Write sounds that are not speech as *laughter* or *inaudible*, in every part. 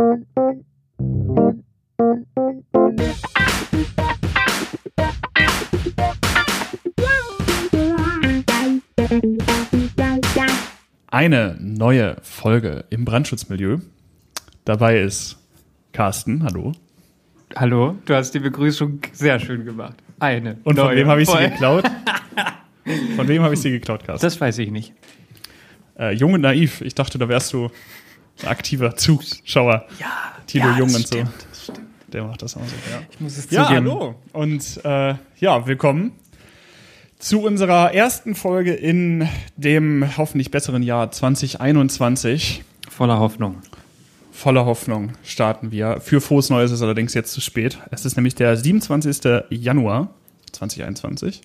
Eine neue Folge im Brandschutzmilieu. Dabei ist Carsten, hallo. Hallo, du hast die Begrüßung sehr schön gemacht. Eine. Und von wem habe ich sie Folge. geklaut? *laughs* Von wem habe ich sie geklaut, Carsten? Das weiß ich nicht. Äh, jung und naiv. Ich dachte, da wärst du aktiver Zuschauer. Ja, Tilo ja, Jung das und so. stimmt, das stimmt. Der macht das auch so. Ja, Ich muss es ja zugeben. hallo. Und äh, ja, willkommen zu unserer ersten Folge in dem hoffentlich besseren Jahr 2021. Voller Hoffnung. Voller Hoffnung starten wir. Für frohes Neues ist allerdings jetzt zu spät. Es ist nämlich der 27. Januar 2021.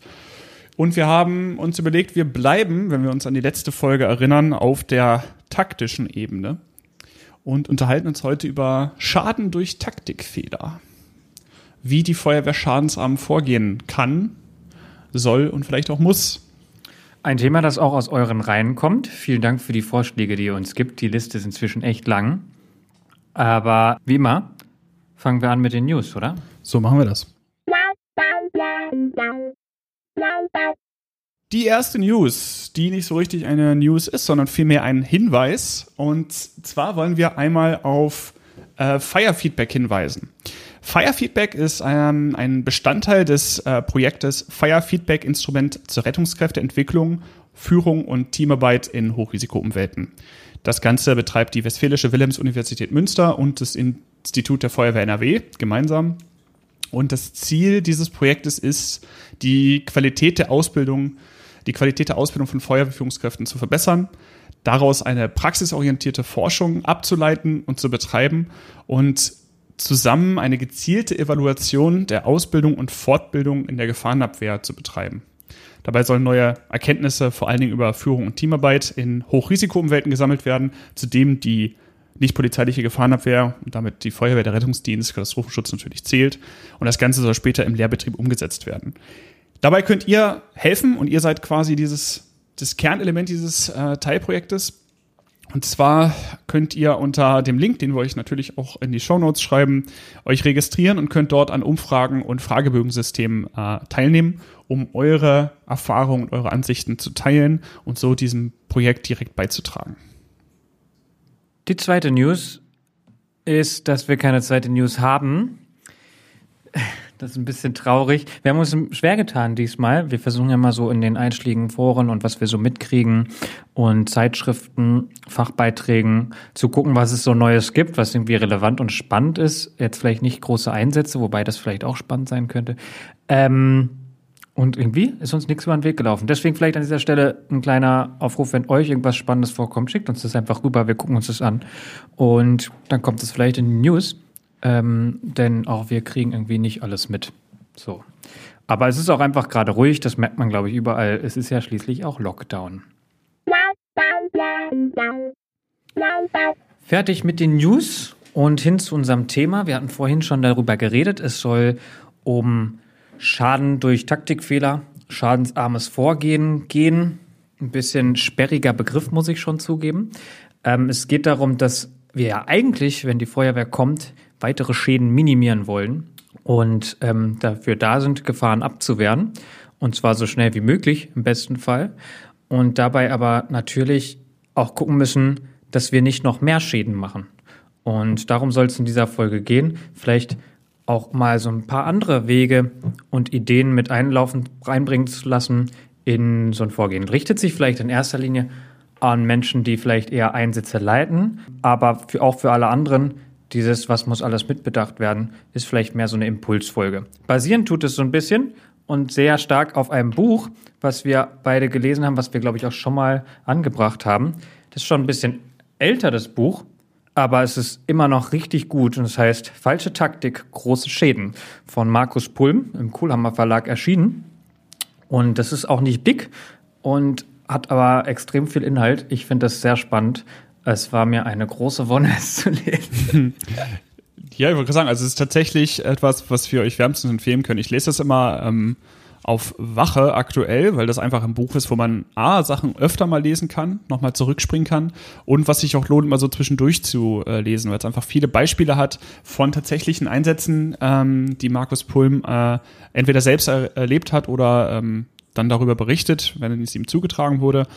Und wir haben uns überlegt, wir bleiben, wenn wir uns an die letzte Folge erinnern, auf der taktischen Ebene und unterhalten uns heute über Schaden durch Taktikfehler. Wie die Feuerwehr schadensarm vorgehen kann, soll und vielleicht auch muss. Ein Thema, das auch aus euren Reihen kommt. Vielen Dank für die Vorschläge, die ihr uns gibt. Die Liste ist inzwischen echt lang. Aber wie immer, fangen wir an mit den News, oder? So machen wir das. Die erste News, die nicht so richtig eine News ist, sondern vielmehr ein Hinweis. Und zwar wollen wir einmal auf äh, Fire Feedback hinweisen. Fire Feedback ist ein, ein Bestandteil des äh, Projektes Fire Feedback Instrument zur Rettungskräfteentwicklung, Führung und Teamarbeit in Hochrisikoumwelten. Das Ganze betreibt die Westfälische Wilhelms-Universität Münster und das Institut der Feuerwehr NRW gemeinsam. Und das Ziel dieses Projektes ist, die Qualität der Ausbildung, die Qualität der Ausbildung von Feuerwehrführungskräften zu verbessern, daraus eine praxisorientierte Forschung abzuleiten und zu betreiben und zusammen eine gezielte Evaluation der Ausbildung und Fortbildung in der Gefahrenabwehr zu betreiben. Dabei sollen neue Erkenntnisse vor allen Dingen über Führung und Teamarbeit in Hochrisikoumwelten gesammelt werden, zudem die nicht polizeiliche Gefahrenabwehr und damit die Feuerwehr, der Rettungsdienst, Katastrophenschutz natürlich zählt. Und das Ganze soll später im Lehrbetrieb umgesetzt werden. Dabei könnt ihr helfen und ihr seid quasi dieses das Kernelement dieses äh, Teilprojektes. Und zwar könnt ihr unter dem Link, den wir euch natürlich auch in die Shownotes schreiben, euch registrieren und könnt dort an Umfragen und Fragebögensystemen äh, teilnehmen, um eure Erfahrungen und eure Ansichten zu teilen und so diesem Projekt direkt beizutragen. Die zweite News ist, dass wir keine zweite News haben. Das ist ein bisschen traurig. Wir haben uns schwer getan diesmal. Wir versuchen ja mal so in den einschlägigen Foren und was wir so mitkriegen und Zeitschriften, Fachbeiträgen zu gucken, was es so Neues gibt, was irgendwie relevant und spannend ist. Jetzt vielleicht nicht große Einsätze, wobei das vielleicht auch spannend sein könnte. Ähm, und irgendwie ist uns nichts über den Weg gelaufen. Deswegen vielleicht an dieser Stelle ein kleiner Aufruf, wenn euch irgendwas Spannendes vorkommt, schickt uns das einfach rüber, wir gucken uns das an. Und dann kommt es vielleicht in die News. Ähm, denn auch wir kriegen irgendwie nicht alles mit. So. Aber es ist auch einfach gerade ruhig, das merkt man, glaube ich, überall. Es ist ja schließlich auch Lockdown. Fertig mit den News und hin zu unserem Thema. Wir hatten vorhin schon darüber geredet. Es soll um Schaden durch Taktikfehler, schadensarmes Vorgehen gehen. Ein bisschen sperriger Begriff, muss ich schon zugeben. Ähm, es geht darum, dass wir ja eigentlich, wenn die Feuerwehr kommt, weitere Schäden minimieren wollen und ähm, dafür da sind, Gefahren abzuwehren. Und zwar so schnell wie möglich, im besten Fall. Und dabei aber natürlich auch gucken müssen, dass wir nicht noch mehr Schäden machen. Und darum soll es in dieser Folge gehen. Vielleicht auch mal so ein paar andere Wege und Ideen mit einlaufen, reinbringen zu lassen in so ein Vorgehen. Richtet sich vielleicht in erster Linie an Menschen, die vielleicht eher Einsätze leiten, aber für, auch für alle anderen, dieses, was muss alles mitbedacht werden, ist vielleicht mehr so eine Impulsfolge. Basierend tut es so ein bisschen und sehr stark auf einem Buch, was wir beide gelesen haben, was wir, glaube ich, auch schon mal angebracht haben. Das ist schon ein bisschen älter, das Buch, aber es ist immer noch richtig gut und es heißt Falsche Taktik, große Schäden von Markus Pulm im Kohlhammer Verlag erschienen. Und das ist auch nicht dick und hat aber extrem viel Inhalt. Ich finde das sehr spannend. Es war mir eine große Wonne, es zu lesen. *laughs* Ja, ich wollte sagen, also es ist tatsächlich etwas, was wir euch wärmstens empfehlen können. Ich lese das immer ähm, auf Wache aktuell, weil das einfach ein Buch ist, wo man A, Sachen öfter mal lesen kann, nochmal zurückspringen kann und was sich auch lohnt, mal so zwischendurch zu äh, lesen, weil es einfach viele Beispiele hat von tatsächlichen Einsätzen, ähm, die Markus Pulm äh, entweder selbst er erlebt hat oder ähm, dann darüber berichtet, wenn es ihm zugetragen wurde.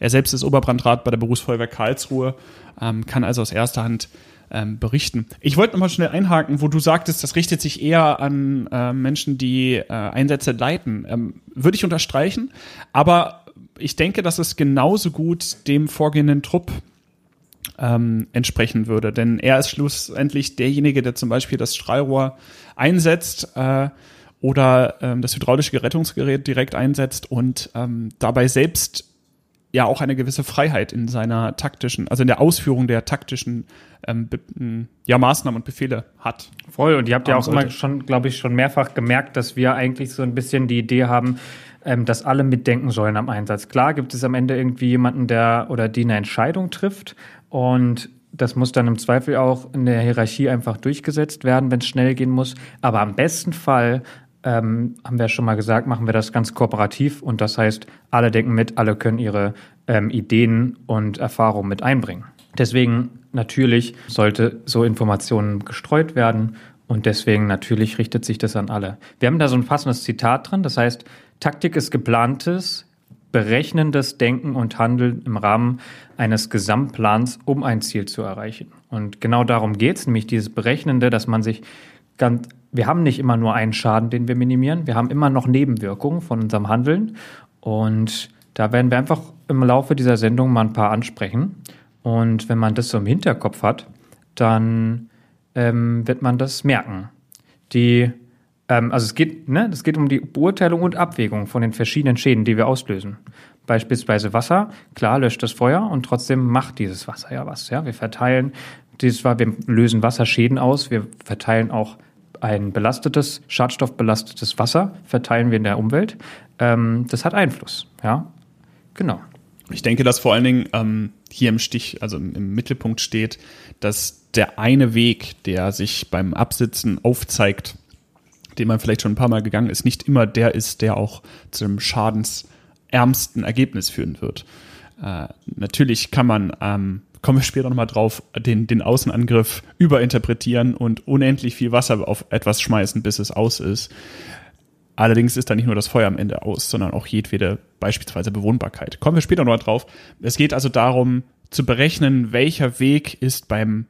Er selbst ist Oberbrandrat bei der Berufsfeuerwehr Karlsruhe, ähm, kann also aus erster Hand ähm, berichten. Ich wollte nochmal schnell einhaken, wo du sagtest, das richtet sich eher an äh, Menschen, die äh, Einsätze leiten. Ähm, Würde ich unterstreichen, aber ich denke, dass es genauso gut dem vorgehenden Trupp ähm, entsprechen würde. Denn er ist schlussendlich derjenige, der zum Beispiel das Strahlrohr einsetzt äh, oder ähm, das hydraulische Rettungsgerät direkt einsetzt und ähm, dabei selbst ja auch eine gewisse Freiheit in seiner taktischen, also in der Ausführung der taktischen ähm, ja, Maßnahmen und Befehle hat. Voll, und ihr habt ja auch immer schon, glaube ich, schon mehrfach gemerkt, dass wir eigentlich so ein bisschen die Idee haben, ähm, dass alle mitdenken sollen am Einsatz. Klar gibt es am Ende irgendwie jemanden, der oder die eine Entscheidung trifft und das muss dann im Zweifel auch in der Hierarchie einfach durchgesetzt werden, wenn es schnell gehen muss. Aber am besten Fall ähm, haben wir schon mal gesagt, machen wir das ganz kooperativ und das heißt, alle denken mit, alle können ihre ähm, Ideen und Erfahrungen mit einbringen. Deswegen natürlich sollte so Informationen gestreut werden und deswegen natürlich richtet sich das an alle. Wir haben da so ein passendes Zitat drin, das heißt, Taktik ist geplantes, berechnendes Denken und Handeln im Rahmen eines Gesamtplans, um ein Ziel zu erreichen. Und genau darum geht es, nämlich dieses Berechnende, dass man sich ganz wir haben nicht immer nur einen Schaden, den wir minimieren. Wir haben immer noch Nebenwirkungen von unserem Handeln. Und da werden wir einfach im Laufe dieser Sendung mal ein paar ansprechen. Und wenn man das so im Hinterkopf hat, dann ähm, wird man das merken. Die, ähm, also es geht, ne, es geht um die Beurteilung und Abwägung von den verschiedenen Schäden, die wir auslösen. Beispielsweise Wasser, klar löscht das Feuer und trotzdem macht dieses Wasser ja was. Ja, wir verteilen dieses wir lösen Wasserschäden aus, wir verteilen auch ein belastetes, schadstoffbelastetes Wasser verteilen wir in der Umwelt. Ähm, das hat Einfluss, ja. Genau. Ich denke, dass vor allen Dingen ähm, hier im Stich, also im Mittelpunkt steht, dass der eine Weg, der sich beim Absitzen aufzeigt, den man vielleicht schon ein paar Mal gegangen ist, nicht immer der ist, der auch zum schadensärmsten Ergebnis führen wird. Äh, natürlich kann man ähm, kommen wir später nochmal drauf, den, den Außenangriff überinterpretieren und unendlich viel Wasser auf etwas schmeißen, bis es aus ist. Allerdings ist da nicht nur das Feuer am Ende aus, sondern auch jedwede beispielsweise Bewohnbarkeit. Kommen wir später nochmal drauf. Es geht also darum, zu berechnen, welcher Weg ist beim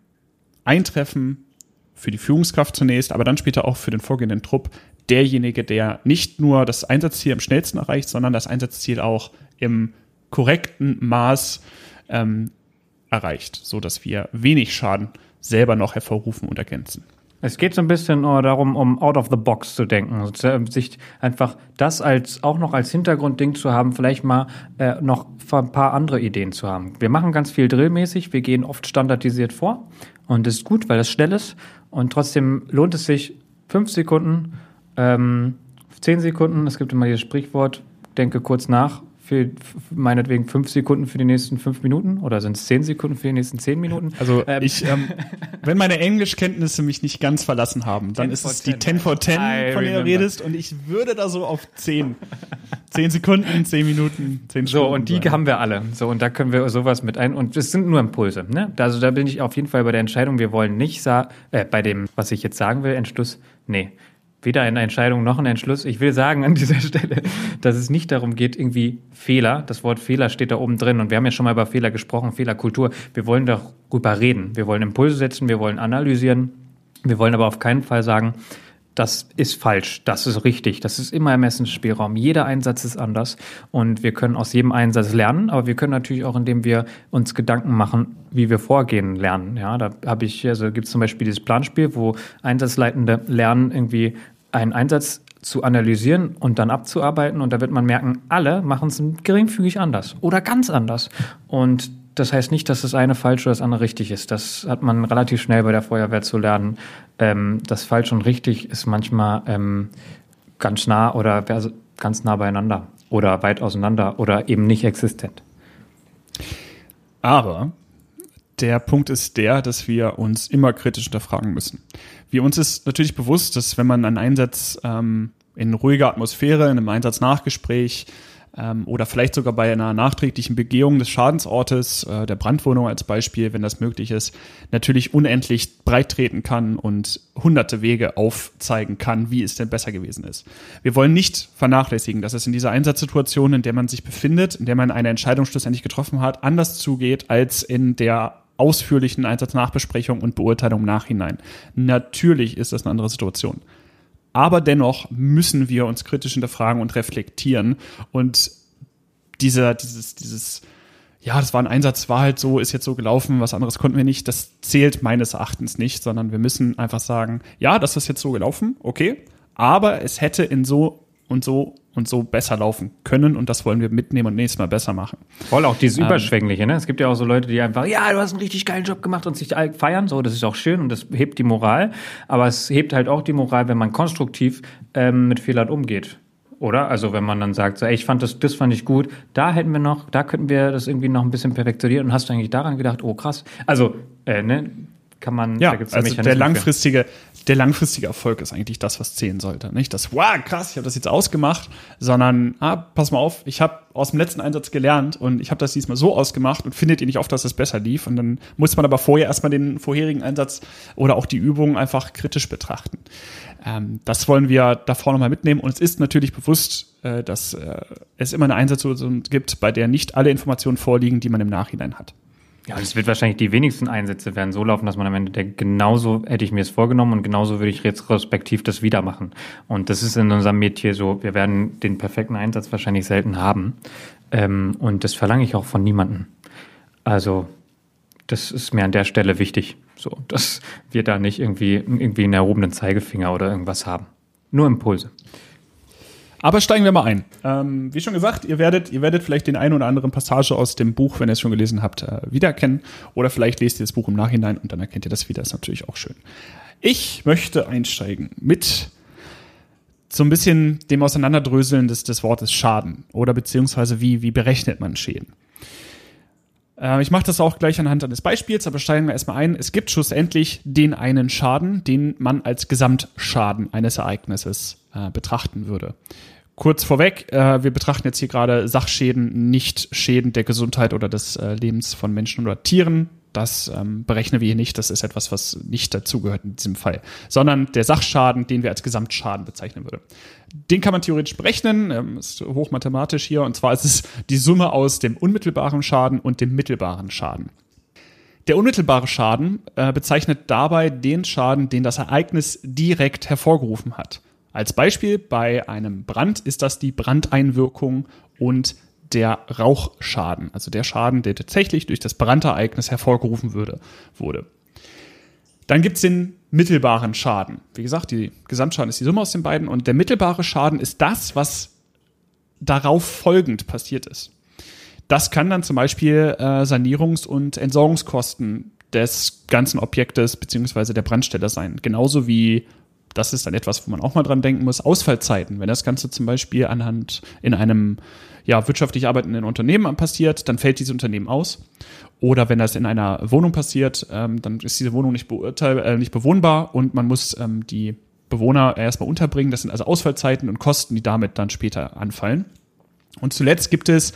Eintreffen für die Führungskraft zunächst, aber dann später auch für den vorgehenden Trupp derjenige, der nicht nur das Einsatzziel am schnellsten erreicht, sondern das Einsatzziel auch im korrekten Maß ähm, erreicht, so dass wir wenig Schaden selber noch hervorrufen und ergänzen. Es geht so ein bisschen darum, um out of the box zu denken, sich einfach das als auch noch als Hintergrundding zu haben, vielleicht mal äh, noch ein paar andere Ideen zu haben. Wir machen ganz viel drillmäßig, wir gehen oft standardisiert vor und das ist gut, weil das schnell ist und trotzdem lohnt es sich fünf Sekunden, ähm, zehn Sekunden. Es gibt immer dieses Sprichwort: Denke kurz nach, für meinetwegen fünf Sekunden für die nächsten fünf Minuten oder sind es zehn Sekunden für die nächsten zehn Minuten? Also ähm. ich, ähm, wenn meine Englischkenntnisse mich nicht ganz verlassen haben, dann ist es die 10 for 10, von der du redest und ich würde da so auf zehn, zehn Sekunden, zehn Minuten, zehn Stunden. So, und die sein. haben wir alle. So, und da können wir sowas mit ein, und es sind nur Impulse, ne? Also da bin ich auf jeden Fall bei der Entscheidung, wir wollen nicht äh, bei dem, was ich jetzt sagen will, Entschluss, nee weder eine Entscheidung noch ein Entschluss. Ich will sagen an dieser *laughs* Stelle, dass es nicht darum geht, irgendwie Fehler, das Wort Fehler steht da oben drin und wir haben ja schon mal über Fehler gesprochen, Fehlerkultur. Wir wollen darüber reden. Wir wollen Impulse setzen, wir wollen analysieren. Wir wollen aber auf keinen Fall sagen, das ist falsch, das ist richtig, das ist immer Ermessensspielraum. Jeder Einsatz ist anders und wir können aus jedem Einsatz lernen, aber wir können natürlich auch, indem wir uns Gedanken machen, wie wir vorgehen, lernen. Ja, da habe ich, also gibt es zum Beispiel dieses Planspiel, wo Einsatzleitende lernen, irgendwie einen Einsatz zu analysieren und dann abzuarbeiten. Und da wird man merken, alle machen es geringfügig anders oder ganz anders. Und das heißt nicht, dass das eine falsch oder das andere richtig ist. Das hat man relativ schnell bei der Feuerwehr zu lernen. Ähm, das falsch und richtig ist manchmal ähm, ganz nah oder ganz nah beieinander oder weit auseinander oder eben nicht existent. Aber der Punkt ist der, dass wir uns immer kritisch hinterfragen müssen. Wir uns ist natürlich bewusst, dass wenn man einen Einsatz ähm, in ruhiger Atmosphäre, in einem Einsatznachgespräch ähm, oder vielleicht sogar bei einer nachträglichen Begehung des Schadensortes, äh, der Brandwohnung als Beispiel, wenn das möglich ist, natürlich unendlich breit treten kann und hunderte Wege aufzeigen kann, wie es denn besser gewesen ist. Wir wollen nicht vernachlässigen, dass es in dieser Einsatzsituation, in der man sich befindet, in der man eine Entscheidung schlussendlich getroffen hat, anders zugeht als in der ausführlichen Einsatznachbesprechung und Beurteilung im Nachhinein. Natürlich ist das eine andere Situation. Aber dennoch müssen wir uns kritisch hinterfragen und reflektieren. Und dieser, dieses, dieses, ja, das war ein Einsatz, war halt so, ist jetzt so gelaufen, was anderes konnten wir nicht. Das zählt meines Erachtens nicht, sondern wir müssen einfach sagen, ja, das ist jetzt so gelaufen, okay, aber es hätte in so und so und so besser laufen können und das wollen wir mitnehmen und nächstes Mal besser machen. Voll auch dieses ähm, Überschwängliche, ne? Es gibt ja auch so Leute, die einfach, ja, du hast einen richtig geilen Job gemacht und sich feiern, so, das ist auch schön und das hebt die Moral, aber es hebt halt auch die Moral, wenn man konstruktiv ähm, mit Fehlern umgeht. Oder? Also wenn man dann sagt, so, ey, ich fand das, das fand ich gut, da hätten wir noch, da könnten wir das irgendwie noch ein bisschen perfektionieren und hast du eigentlich daran gedacht, oh krass. Also, äh, ne, kann man, ja, da also der langfristige, der langfristige Erfolg ist eigentlich das, was zählen sollte. Nicht das, wow, krass, ich habe das jetzt ausgemacht, sondern, ah, pass mal auf, ich habe aus dem letzten Einsatz gelernt und ich habe das diesmal so ausgemacht und findet ihr nicht oft, dass es besser lief. Und dann muss man aber vorher erstmal den vorherigen Einsatz oder auch die Übung einfach kritisch betrachten. Ähm, das wollen wir davor nochmal mitnehmen. Und es ist natürlich bewusst, äh, dass äh, es immer eine Einsatzsituation gibt, bei der nicht alle Informationen vorliegen, die man im Nachhinein hat. Ja, es wird wahrscheinlich die wenigsten Einsätze werden so laufen, dass man am Ende denkt, genauso hätte ich mir es vorgenommen und genauso würde ich retrospektiv das wieder machen. Und das ist in unserem Metier so, wir werden den perfekten Einsatz wahrscheinlich selten haben. Ähm, und das verlange ich auch von niemandem. Also, das ist mir an der Stelle wichtig, so, dass wir da nicht irgendwie, irgendwie einen erhobenen Zeigefinger oder irgendwas haben. Nur Impulse. Aber steigen wir mal ein. Ähm, wie schon gesagt, ihr werdet, ihr werdet vielleicht den einen oder anderen Passage aus dem Buch, wenn ihr es schon gelesen habt, äh, wiedererkennen. Oder vielleicht lest ihr das Buch im Nachhinein und dann erkennt ihr das wieder. ist natürlich auch schön. Ich möchte einsteigen mit so ein bisschen dem Auseinanderdröseln des, des Wortes Schaden oder beziehungsweise wie, wie berechnet man Schäden. Äh, ich mache das auch gleich anhand eines Beispiels, aber steigen wir erstmal ein. Es gibt schlussendlich den einen Schaden, den man als Gesamtschaden eines Ereignisses äh, betrachten würde. Kurz vorweg, äh, wir betrachten jetzt hier gerade Sachschäden, nicht Schäden der Gesundheit oder des äh, Lebens von Menschen oder Tieren. Das ähm, berechnen wir hier nicht. Das ist etwas, was nicht dazugehört in diesem Fall. Sondern der Sachschaden, den wir als Gesamtschaden bezeichnen würden. Den kann man theoretisch berechnen, ähm, ist hochmathematisch hier. Und zwar ist es die Summe aus dem unmittelbaren Schaden und dem mittelbaren Schaden. Der unmittelbare Schaden äh, bezeichnet dabei den Schaden, den das Ereignis direkt hervorgerufen hat. Als Beispiel bei einem Brand ist das die Brandeinwirkung und der Rauchschaden, also der Schaden, der tatsächlich durch das Brandereignis hervorgerufen würde, wurde. Dann gibt es den mittelbaren Schaden. Wie gesagt, die Gesamtschaden ist die Summe aus den beiden und der mittelbare Schaden ist das, was darauf folgend passiert ist. Das kann dann zum Beispiel äh, Sanierungs- und Entsorgungskosten des ganzen Objektes beziehungsweise der Brandstelle sein. Genauso wie das ist dann etwas, wo man auch mal dran denken muss, Ausfallzeiten. Wenn das Ganze zum Beispiel anhand in einem ja, wirtschaftlich arbeitenden Unternehmen passiert, dann fällt dieses Unternehmen aus. Oder wenn das in einer Wohnung passiert, ähm, dann ist diese Wohnung nicht, beurteil äh, nicht bewohnbar und man muss ähm, die Bewohner erstmal unterbringen. Das sind also Ausfallzeiten und Kosten, die damit dann später anfallen. Und zuletzt gibt es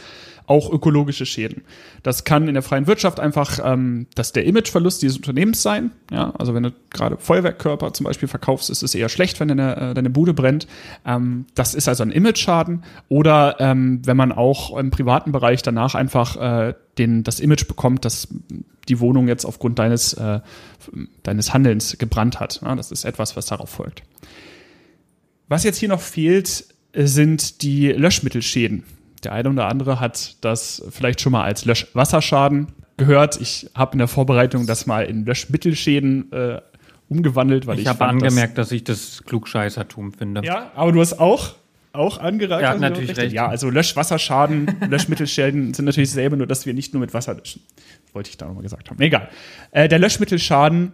auch ökologische Schäden. Das kann in der freien Wirtschaft einfach ähm, das der Imageverlust dieses Unternehmens sein. Ja, also wenn du gerade Feuerwerkkörper zum Beispiel verkaufst, ist es eher schlecht, wenn deine, äh, deine Bude brennt. Ähm, das ist also ein Image-Schaden. Oder ähm, wenn man auch im privaten Bereich danach einfach äh, den, das Image bekommt, dass die Wohnung jetzt aufgrund deines, äh, deines Handelns gebrannt hat. Ja, das ist etwas, was darauf folgt. Was jetzt hier noch fehlt, sind die Löschmittelschäden. Der eine oder andere hat das vielleicht schon mal als Löschwasserschaden gehört. Ich habe in der Vorbereitung das mal in Löschmittelschäden äh, umgewandelt, weil ich. Ich habe angemerkt, das, dass ich das Klugscheißertum finde. Ja, aber du hast auch auch angeragt. Ja, natürlich recht. Ja, also Löschwasserschaden, *laughs* Löschmittelschäden sind natürlich dasselbe, nur dass wir nicht nur mit Wasser löschen. wollte ich da nochmal gesagt haben. Egal. Äh, der Löschmittelschaden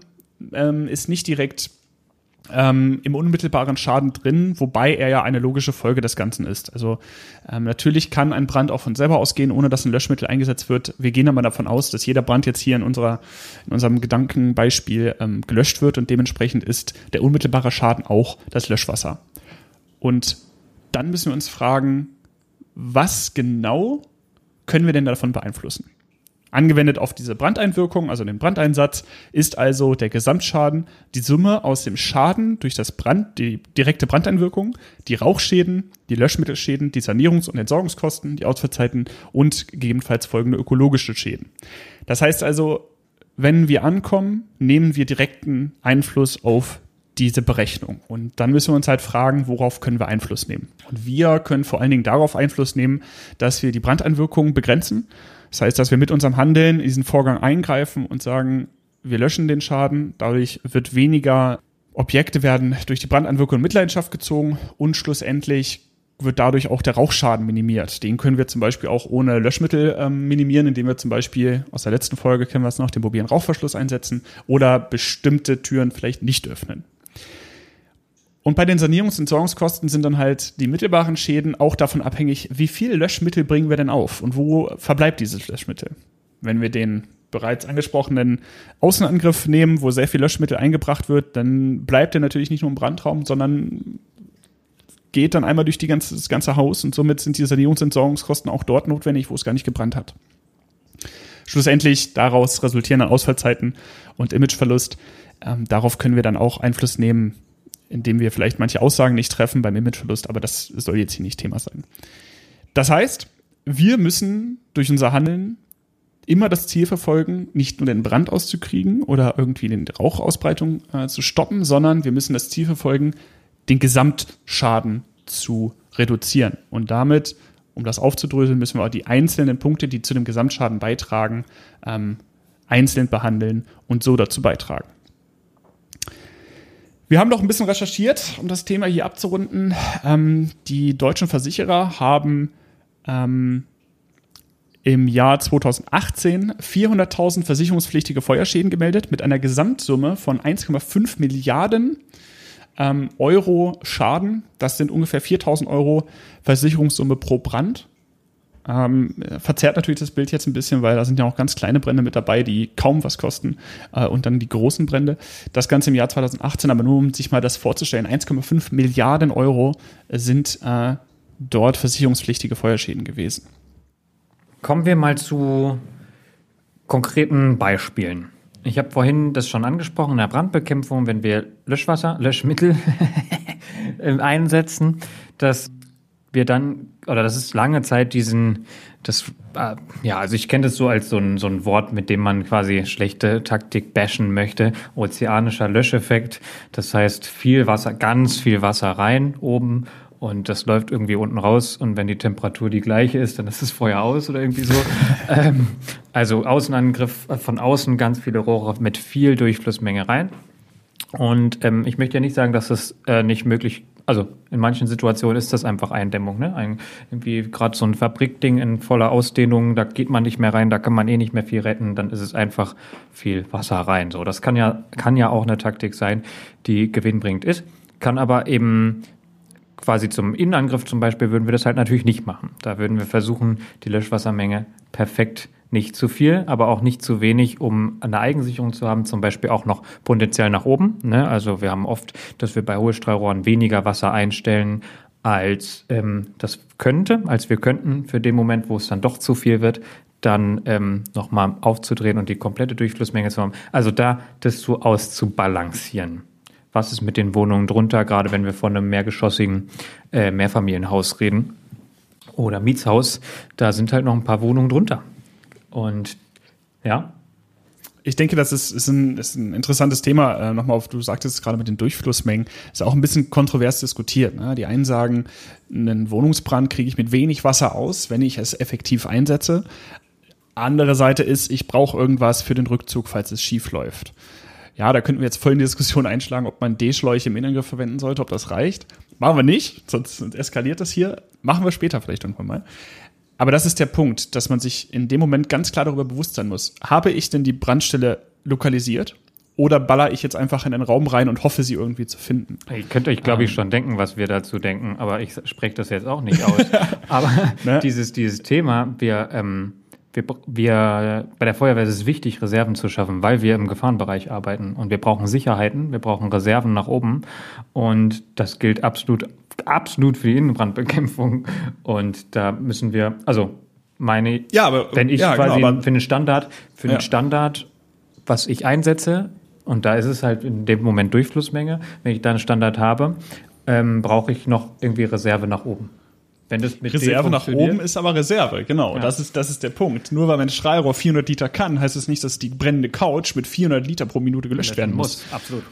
ähm, ist nicht direkt ähm, im unmittelbaren Schaden drin, wobei er ja eine logische Folge des Ganzen ist. Also ähm, natürlich kann ein Brand auch von selber ausgehen, ohne dass ein Löschmittel eingesetzt wird. Wir gehen aber davon aus, dass jeder Brand jetzt hier in, unserer, in unserem Gedankenbeispiel ähm, gelöscht wird und dementsprechend ist der unmittelbare Schaden auch das Löschwasser. Und dann müssen wir uns fragen, was genau können wir denn davon beeinflussen? Angewendet auf diese Brandeinwirkung, also den Brandeinsatz, ist also der Gesamtschaden die Summe aus dem Schaden durch das Brand, die direkte Brandeinwirkung, die Rauchschäden, die Löschmittelschäden, die Sanierungs- und Entsorgungskosten, die Ausfallzeiten und gegebenenfalls folgende ökologische Schäden. Das heißt also, wenn wir ankommen, nehmen wir direkten Einfluss auf diese Berechnung. Und dann müssen wir uns halt fragen, worauf können wir Einfluss nehmen? Und wir können vor allen Dingen darauf Einfluss nehmen, dass wir die Brandeinwirkungen begrenzen das heißt, dass wir mit unserem Handeln in diesen Vorgang eingreifen und sagen, wir löschen den Schaden, dadurch wird weniger Objekte werden durch die Brandanwirkung in Mitleidenschaft gezogen und schlussendlich wird dadurch auch der Rauchschaden minimiert. Den können wir zum Beispiel auch ohne Löschmittel ähm, minimieren, indem wir zum Beispiel aus der letzten Folge kennen wir es noch, den mobilen Rauchverschluss einsetzen oder bestimmte Türen vielleicht nicht öffnen. Und bei den Sanierungs- und Entsorgungskosten sind dann halt die mittelbaren Schäden auch davon abhängig, wie viel Löschmittel bringen wir denn auf und wo verbleibt dieses Löschmittel. Wenn wir den bereits angesprochenen Außenangriff nehmen, wo sehr viel Löschmittel eingebracht wird, dann bleibt er natürlich nicht nur im Brandraum, sondern geht dann einmal durch die ganze, das ganze Haus und somit sind die Sanierungs- und Entsorgungskosten auch dort notwendig, wo es gar nicht gebrannt hat. Schlussendlich daraus resultieren dann Ausfallzeiten und Imageverlust. Ähm, darauf können wir dann auch Einfluss nehmen, indem wir vielleicht manche Aussagen nicht treffen beim Imageverlust, aber das soll jetzt hier nicht Thema sein. Das heißt, wir müssen durch unser Handeln immer das Ziel verfolgen, nicht nur den Brand auszukriegen oder irgendwie die Rauchausbreitung äh, zu stoppen, sondern wir müssen das Ziel verfolgen, den Gesamtschaden zu reduzieren. Und damit, um das aufzudröseln, müssen wir auch die einzelnen Punkte, die zu dem Gesamtschaden beitragen, ähm, einzeln behandeln und so dazu beitragen. Wir haben noch ein bisschen recherchiert, um das Thema hier abzurunden. Ähm, die deutschen Versicherer haben ähm, im Jahr 2018 400.000 versicherungspflichtige Feuerschäden gemeldet mit einer Gesamtsumme von 1,5 Milliarden ähm, Euro Schaden. Das sind ungefähr 4.000 Euro Versicherungssumme pro Brand. Ähm, verzerrt natürlich das Bild jetzt ein bisschen, weil da sind ja auch ganz kleine Brände mit dabei, die kaum was kosten äh, und dann die großen Brände. Das Ganze im Jahr 2018, aber nur um sich mal das vorzustellen, 1,5 Milliarden Euro sind äh, dort versicherungspflichtige Feuerschäden gewesen. Kommen wir mal zu konkreten Beispielen. Ich habe vorhin das schon angesprochen, in der Brandbekämpfung, wenn wir Löschwasser, Löschmittel *laughs* einsetzen, dass wir dann, oder das ist lange Zeit diesen, das, äh, ja, also ich kenne das so als so ein, so ein Wort, mit dem man quasi schlechte Taktik bashen möchte. Ozeanischer Löscheffekt. Das heißt, viel Wasser, ganz viel Wasser rein oben und das läuft irgendwie unten raus und wenn die Temperatur die gleiche ist, dann ist das Feuer aus oder irgendwie so. *laughs* ähm, also Außenangriff von außen, ganz viele Rohre mit viel Durchflussmenge rein. Und ähm, ich möchte ja nicht sagen, dass das äh, nicht möglich also in manchen Situationen ist das einfach Eindämmung. Ne? Ein, irgendwie gerade so ein Fabrikding in voller Ausdehnung, da geht man nicht mehr rein, da kann man eh nicht mehr viel retten, dann ist es einfach viel Wasser rein. So, das kann ja, kann ja auch eine Taktik sein, die gewinnbringend ist, kann aber eben quasi zum Innenangriff zum Beispiel würden wir das halt natürlich nicht machen. Da würden wir versuchen, die Löschwassermenge perfekt nicht zu viel, aber auch nicht zu wenig, um eine Eigensicherung zu haben, zum Beispiel auch noch Potenzial nach oben. Ne? Also wir haben oft, dass wir bei Hohlstrahlrohren weniger Wasser einstellen, als ähm, das könnte, als wir könnten für den Moment, wo es dann doch zu viel wird, dann ähm, nochmal aufzudrehen und die komplette Durchflussmenge zu haben. Also da das so auszubalancieren. Was ist mit den Wohnungen drunter, gerade wenn wir von einem mehrgeschossigen äh, Mehrfamilienhaus reden oder Mietshaus, da sind halt noch ein paar Wohnungen drunter. Und ja. Ich denke, das ist, ist, ein, ist ein interessantes Thema. Äh, Nochmal auf, du sagtest es gerade mit den Durchflussmengen, ist auch ein bisschen kontrovers diskutiert. Ne? Die einen sagen, einen Wohnungsbrand kriege ich mit wenig Wasser aus, wenn ich es effektiv einsetze. Andere Seite ist, ich brauche irgendwas für den Rückzug, falls es schief läuft. Ja, da könnten wir jetzt voll in die Diskussion einschlagen, ob man D-Schläuche im Innengriff verwenden sollte, ob das reicht. Machen wir nicht, sonst eskaliert das hier. Machen wir später vielleicht irgendwann mal. Aber das ist der Punkt, dass man sich in dem Moment ganz klar darüber bewusst sein muss. Habe ich denn die Brandstelle lokalisiert? Oder baller ich jetzt einfach in den Raum rein und hoffe, sie irgendwie zu finden? Ihr könnt euch, glaube ich, ähm. schon denken, was wir dazu denken, aber ich spreche das jetzt auch nicht aus. *laughs* aber ne? dieses, dieses Thema, wir, ähm, wir, wir, bei der Feuerwehr ist es wichtig, Reserven zu schaffen, weil wir im Gefahrenbereich arbeiten und wir brauchen Sicherheiten, wir brauchen Reserven nach oben und das gilt absolut absolut für die Innenbrandbekämpfung. Und da müssen wir, also meine, Ja, aber- wenn ich ja, quasi genau, für einen Standard, für einen Ja. Standard, was ich einsetze, und da ist es halt in dem Moment Durchflussmenge, wenn ich da einen Standard habe, ähm, brauche ich noch irgendwie Reserve nach oben. Wenn das mit Reserve nach oben ist aber Reserve, genau. Ja. Das, ist, das ist der Punkt. Nur weil mein Strahlrohr 400 Liter kann, heißt es nicht, dass die brennende Couch mit 400 Liter pro Minute gelöscht werden muss. Absolut.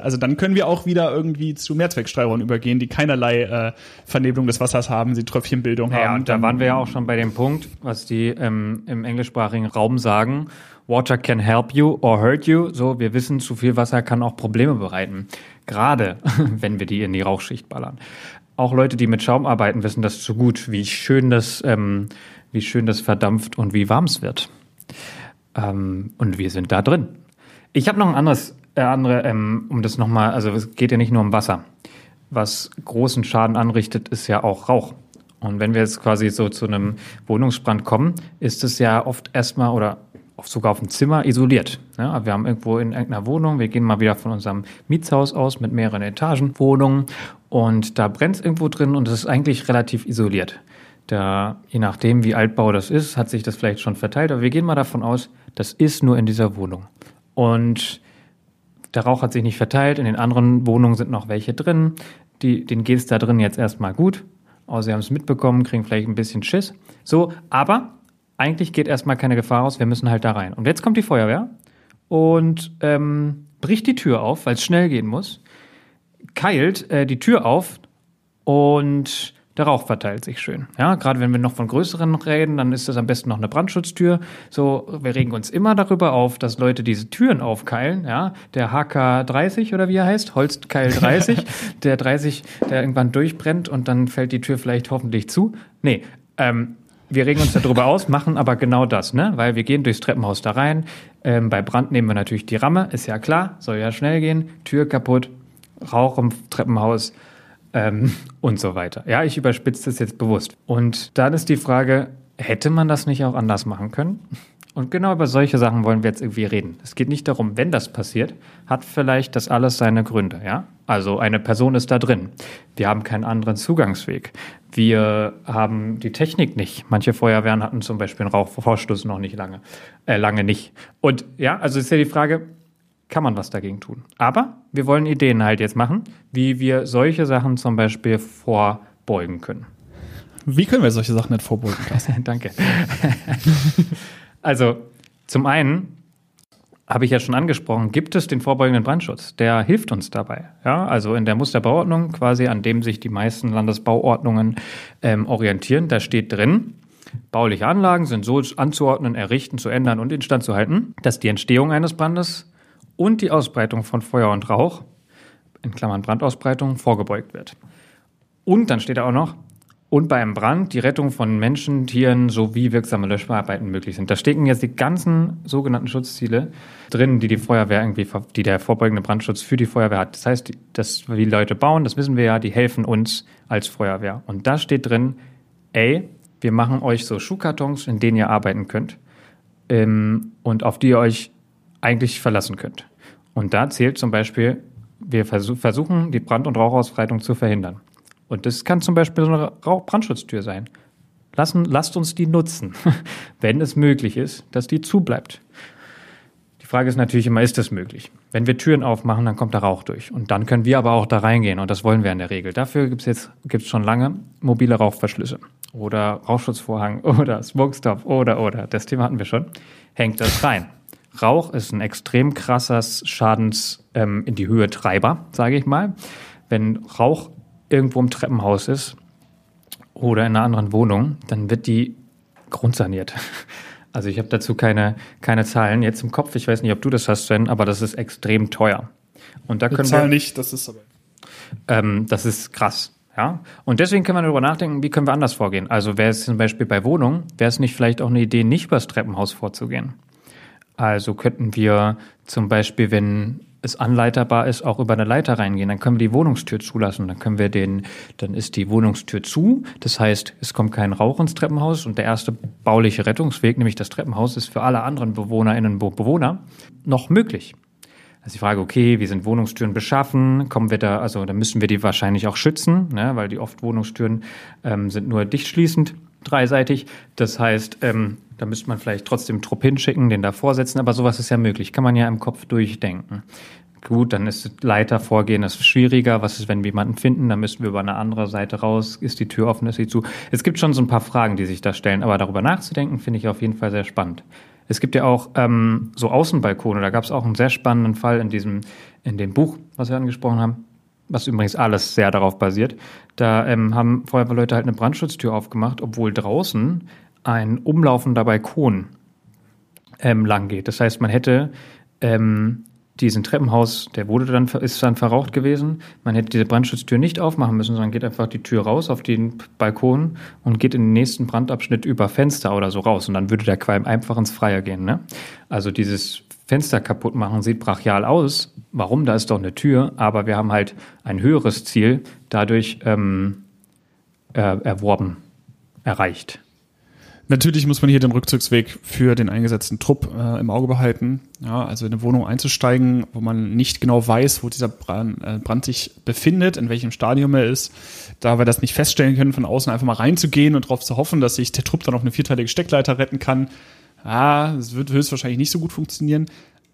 Also dann können wir auch wieder irgendwie zu Mehrzweckstrahlrohren übergehen, die keinerlei äh, Vernebelung des Wassers haben, sie Tröpfchenbildung Ja, haben. und da waren wir ja auch schon bei dem Punkt, was die ähm, im englischsprachigen Raum sagen. Water can help you or hurt you. So, wir wissen, zu viel Wasser kann auch Probleme bereiten. Gerade *laughs* wenn wir die in die Rauchschicht ballern. Auch Leute, die mit Schaum arbeiten, wissen das zu gut, wie schön das, ähm, wie schön das verdampft und wie warm es wird. Ähm, und wir sind da drin. Ich habe noch ein anderes, äh, andere, ähm, um das nochmal, also es geht ja nicht nur um Wasser. Was großen Schaden anrichtet, ist ja auch Rauch. Und wenn wir jetzt quasi so zu einem Wohnungsbrand kommen, ist es ja oft erstmal oder sogar auf dem Zimmer isoliert. Ja, wir haben irgendwo in irgendeiner Wohnung, wir gehen mal wieder von unserem Mietshaus aus mit mehreren Etagen Wohnungen und da brennt es irgendwo drin und es ist eigentlich relativ isoliert. Da, je nachdem, wie Altbau das ist, hat sich das vielleicht schon verteilt, aber wir gehen mal davon aus, das ist nur in dieser Wohnung. Und der Rauch hat sich nicht verteilt, in den anderen Wohnungen sind noch welche drin. Die, denen geht es da drin jetzt erstmal gut. Außer sie haben es mitbekommen, kriegen vielleicht ein bisschen Schiss. So, aber eigentlich geht erstmal keine Gefahr aus, wir müssen halt da rein. Und jetzt kommt die Feuerwehr und ähm, bricht die Tür auf, weil es schnell gehen muss, keilt äh, die Tür auf und der Rauch verteilt sich schön. Ja, gerade wenn wir noch von größeren reden, dann ist das am besten noch eine Brandschutztür. So, wir regen uns immer darüber auf, dass Leute diese Türen aufkeilen. Ja, der HK 30 oder wie er heißt, Holzkeil *laughs* 30, der 30, der irgendwann durchbrennt und dann fällt die Tür vielleicht hoffentlich zu. Nee, ähm, wir regen uns darüber aus, machen aber genau das, ne? Weil wir gehen durchs Treppenhaus da rein. Ähm, bei Brand nehmen wir natürlich die Ramme, ist ja klar, soll ja schnell gehen. Tür kaputt, Rauch im Treppenhaus ähm, *laughs* und so weiter. Ja, ich überspitze das jetzt bewusst. Und dann ist die Frage, hätte man das nicht auch anders machen können? Und genau über solche Sachen wollen wir jetzt irgendwie reden. Es geht nicht darum, wenn das passiert, hat vielleicht das alles seine Gründe, ja? Also eine Person ist da drin. Wir haben keinen anderen Zugangsweg. Wir haben die Technik nicht. Manche Feuerwehren hatten zum Beispiel einen Rauchvorstoß noch nicht lange, äh, lange nicht. Und ja, also ist ja die Frage, kann man was dagegen tun. Aber wir wollen Ideen halt jetzt machen, wie wir solche Sachen zum Beispiel vorbeugen können. Wie können wir solche Sachen nicht vorbeugen? *laughs* Danke. *laughs* also zum einen habe ich ja schon angesprochen, gibt es den vorbeugenden Brandschutz. Der hilft uns dabei. Ja, also in der Musterbauordnung, quasi an dem sich die meisten Landesbauordnungen ähm, orientieren, da steht drin, bauliche Anlagen sind so anzuordnen, errichten, zu ändern und instand zu halten, dass die Entstehung eines Brandes und die Ausbreitung von Feuer und Rauch, in Klammern Brandausbreitung, vorgebeugt wird. Und dann steht da auch noch, und bei einem Brand die Rettung von Menschen, Tieren sowie wirksame Löscharbeiten möglich sind. Da stecken jetzt die ganzen sogenannten Schutzziele drin, die die Feuerwehr irgendwie, die der vorbeugende Brandschutz für die Feuerwehr hat. Das heißt, dass die Leute bauen, das wissen wir ja, die helfen uns als Feuerwehr. Und da steht drin, ey, wir machen euch so Schuhkartons, in denen ihr arbeiten könnt ähm, und auf die ihr euch eigentlich verlassen könnt. Und da zählt zum Beispiel, wir versuch, versuchen, die Brand- und Rauchausbreitung zu verhindern. Und das kann zum Beispiel so eine Rauch Brandschutztür sein. Lassen, lasst uns die nutzen, *laughs* wenn es möglich ist, dass die zubleibt. Die Frage ist natürlich immer, ist das möglich? Wenn wir Türen aufmachen, dann kommt der Rauch durch. Und dann können wir aber auch da reingehen. Und das wollen wir in der Regel. Dafür gibt es jetzt gibt's schon lange mobile Rauchverschlüsse oder Rauchschutzvorhang *laughs* oder Smokestop oder oder. Das Thema hatten wir schon. Hängt das rein. Rauch ist ein extrem krasses Schadens ähm, in die Höhe Treiber, sage ich mal. Wenn Rauch irgendwo im Treppenhaus ist oder in einer anderen Wohnung, dann wird die grundsaniert. *laughs* Also ich habe dazu keine, keine Zahlen jetzt im Kopf. Ich weiß nicht, ob du das hast, Sven, aber das ist extrem teuer. Und da können Zahl wir, nicht, das ist aber. ähm, das ist krass. Ja, und deswegen können wir darüber nachdenken, wie können wir anders vorgehen. Also wäre es zum Beispiel bei Wohnungen, wäre es nicht vielleicht auch eine Idee, nicht übers Treppenhaus vorzugehen. Also könnten wir zum Beispiel, wenn es anleiterbar ist, auch über eine Leiter reingehen. Dann können wir die Wohnungstür zulassen. Dann können wir den, dann ist die Wohnungstür zu. Das heißt, es kommt kein Rauch ins Treppenhaus und der erste bauliche Rettungsweg, nämlich das Treppenhaus, ist für alle anderen BewohnerInnen und Bewohner noch möglich. Also die Frage, okay, wie sind Wohnungstüren beschaffen? Kommen wir da, also da müssen wir die wahrscheinlich auch schützen, ne? weil die oft Wohnungstüren ähm, sind nur dicht schließend, dreiseitig. Das heißt, ähm, da müsste man vielleicht trotzdem einen Trupp hinschicken, den da vorsetzen, aber sowas ist ja möglich, kann man ja im Kopf durchdenken. Gut, dann ist Leiter vorgehen, das ist schwieriger. Was ist, wenn wir jemanden finden? Dann müssen wir über eine andere Seite raus. Ist die Tür offen, ist sie zu? Es gibt schon so ein paar Fragen, die sich da stellen, aber darüber nachzudenken, finde ich auf jeden Fall sehr spannend. Es gibt ja auch ähm, so Außenbalkone. Da gab es auch einen sehr spannenden Fall in diesem, in dem Buch, was wir angesprochen haben, was übrigens alles sehr darauf basiert. Da ähm, haben Feuerwehrleute halt eine Brandschutztür aufgemacht, obwohl draußen ein umlaufender Balkon ähm, lang geht. Das heißt, man hätte ähm, diesen Treppenhaus, der wurde dann, ist dann verraucht gewesen. Man hätte diese Brandschutztür nicht aufmachen müssen, sondern geht einfach die Tür raus auf den Balkon und geht in den nächsten Brandabschnitt über Fenster oder so raus. Und dann würde der Qualm einfach ins Freie gehen. Ne? Also dieses Fenster kaputt machen sieht brachial aus. Warum? Da ist doch eine Tür. Aber wir haben halt ein höheres Ziel dadurch ähm, äh, erworben, erreicht. Natürlich muss man hier den Rückzugsweg für den eingesetzten Trupp äh, im Auge behalten. Ja, also in eine Wohnung einzusteigen, wo man nicht genau weiß, wo dieser Brand, äh, Brand sich befindet, in welchem Stadium er ist. Da wir das nicht feststellen können, von außen einfach mal reinzugehen und darauf zu hoffen, dass sich der Trupp dann auf eine vierteilige Steckleiter retten kann. Ja, das wird höchstwahrscheinlich nicht so gut funktionieren.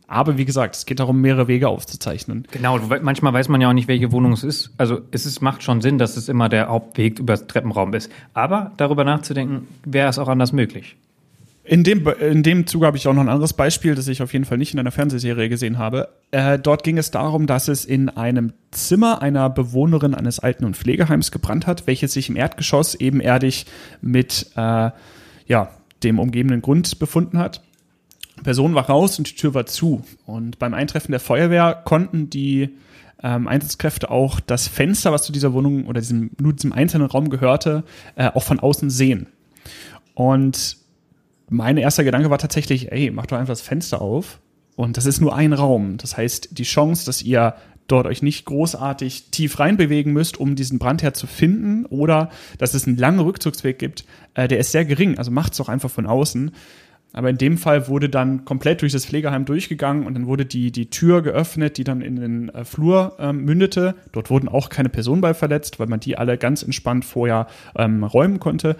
Aber wie gesagt, es geht darum, mehrere Wege aufzuzeichnen. Genau, manchmal weiß man ja auch nicht, welche Wohnung es ist. Also es ist, macht schon Sinn, dass es immer der Hauptweg über das Treppenraum ist. Aber darüber nachzudenken, wäre es auch anders möglich. In dem, in dem Zuge habe ich auch noch ein anderes Beispiel, das ich auf jeden Fall nicht in einer Fernsehserie gesehen habe. Äh, dort ging es darum, dass es in einem Zimmer einer Bewohnerin eines Alten- und Pflegeheims gebrannt hat, welches sich im Erdgeschoss ebenerdig mit äh, ja, dem umgebenden Grund befunden hat. Person war raus und die Tür war zu. Und beim Eintreffen der Feuerwehr konnten die ähm, Einsatzkräfte auch das Fenster, was zu dieser Wohnung oder diesem, nur diesem einzelnen Raum gehörte, äh, auch von außen sehen. Und mein erster Gedanke war tatsächlich, ey, mach doch einfach das Fenster auf. Und das ist nur ein Raum. Das heißt, die Chance, dass ihr dort euch nicht großartig tief reinbewegen müsst, um diesen Brandherd zu finden oder dass es einen langen Rückzugsweg gibt, äh, der ist sehr gering. Also macht es doch einfach von außen. Aber in dem Fall wurde dann komplett durch das Pflegeheim durchgegangen und dann wurde die, die Tür geöffnet, die dann in den äh, Flur ähm, mündete. Dort wurden auch keine Personen bei verletzt, weil man die alle ganz entspannt vorher ähm, räumen konnte.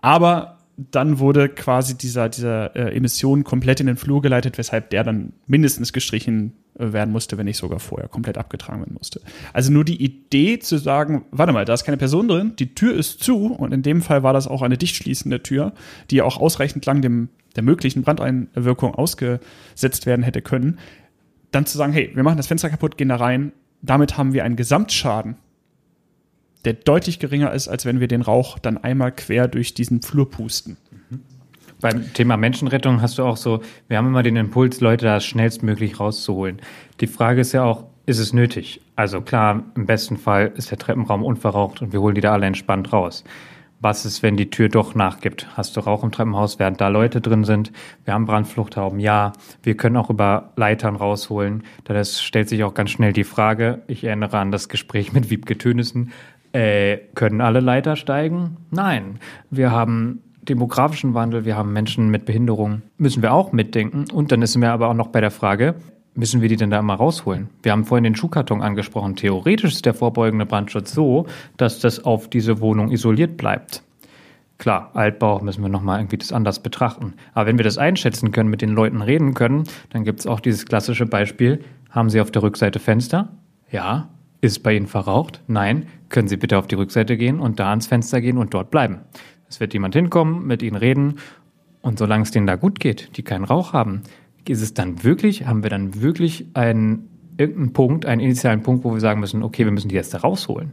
Aber dann wurde quasi dieser, dieser äh, Emission komplett in den Flur geleitet, weshalb der dann mindestens gestrichen äh, werden musste, wenn nicht sogar vorher komplett abgetragen werden musste. Also nur die Idee zu sagen, warte mal, da ist keine Person drin, die Tür ist zu und in dem Fall war das auch eine dicht schließende Tür, die auch ausreichend lang dem, der möglichen Brandeinwirkung ausgesetzt werden hätte können. Dann zu sagen, hey, wir machen das Fenster kaputt, gehen da rein, damit haben wir einen Gesamtschaden, der deutlich geringer ist, als wenn wir den Rauch dann einmal quer durch diesen Flur pusten. Beim Thema Menschenrettung hast du auch so, wir haben immer den Impuls, Leute da schnellstmöglich rauszuholen. Die Frage ist ja auch, ist es nötig? Also klar, im besten Fall ist der Treppenraum unverraucht und wir holen die da alle entspannt raus. Was ist, wenn die Tür doch nachgibt? Hast du Rauch im Treppenhaus, während da Leute drin sind? Wir haben Brandfluchthauben, ja. Wir können auch über Leitern rausholen. Da stellt sich auch ganz schnell die Frage, ich erinnere an das Gespräch mit Wiebke Tönissen, äh, können alle Leiter steigen? Nein. Wir haben demografischen Wandel, wir haben Menschen mit Behinderung, müssen wir auch mitdenken. Und dann sind wir aber auch noch bei der Frage, müssen wir die denn da immer rausholen? Wir haben vorhin den Schuhkarton angesprochen. Theoretisch ist der vorbeugende Brandschutz so, dass das auf diese Wohnung isoliert bleibt. Klar, Altbau müssen wir nochmal irgendwie das anders betrachten. Aber wenn wir das einschätzen können, mit den Leuten reden können, dann gibt es auch dieses klassische Beispiel, haben Sie auf der Rückseite Fenster? Ja. Ist bei Ihnen verraucht? Nein. Können Sie bitte auf die Rückseite gehen und da ans Fenster gehen und dort bleiben. Es wird jemand hinkommen, mit ihnen reden und solange es denen da gut geht, die keinen Rauch haben, ist es dann wirklich, haben wir dann wirklich einen irgendeinen Punkt, einen initialen Punkt, wo wir sagen müssen, okay, wir müssen die jetzt da rausholen.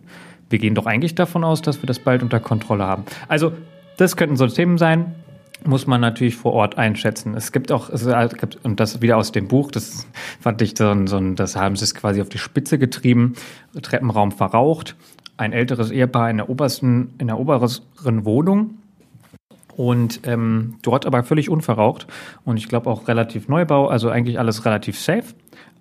Wir gehen doch eigentlich davon aus, dass wir das bald unter Kontrolle haben. Also, das könnten so Themen sein, muss man natürlich vor Ort einschätzen. Es gibt auch, es gibt, und das wieder aus dem Buch, das fand ich so, so das haben sie es quasi auf die Spitze getrieben, Treppenraum verraucht ein älteres Ehepaar in der obersten, in der oberen Wohnung und ähm, dort aber völlig unverraucht und ich glaube auch relativ Neubau, also eigentlich alles relativ safe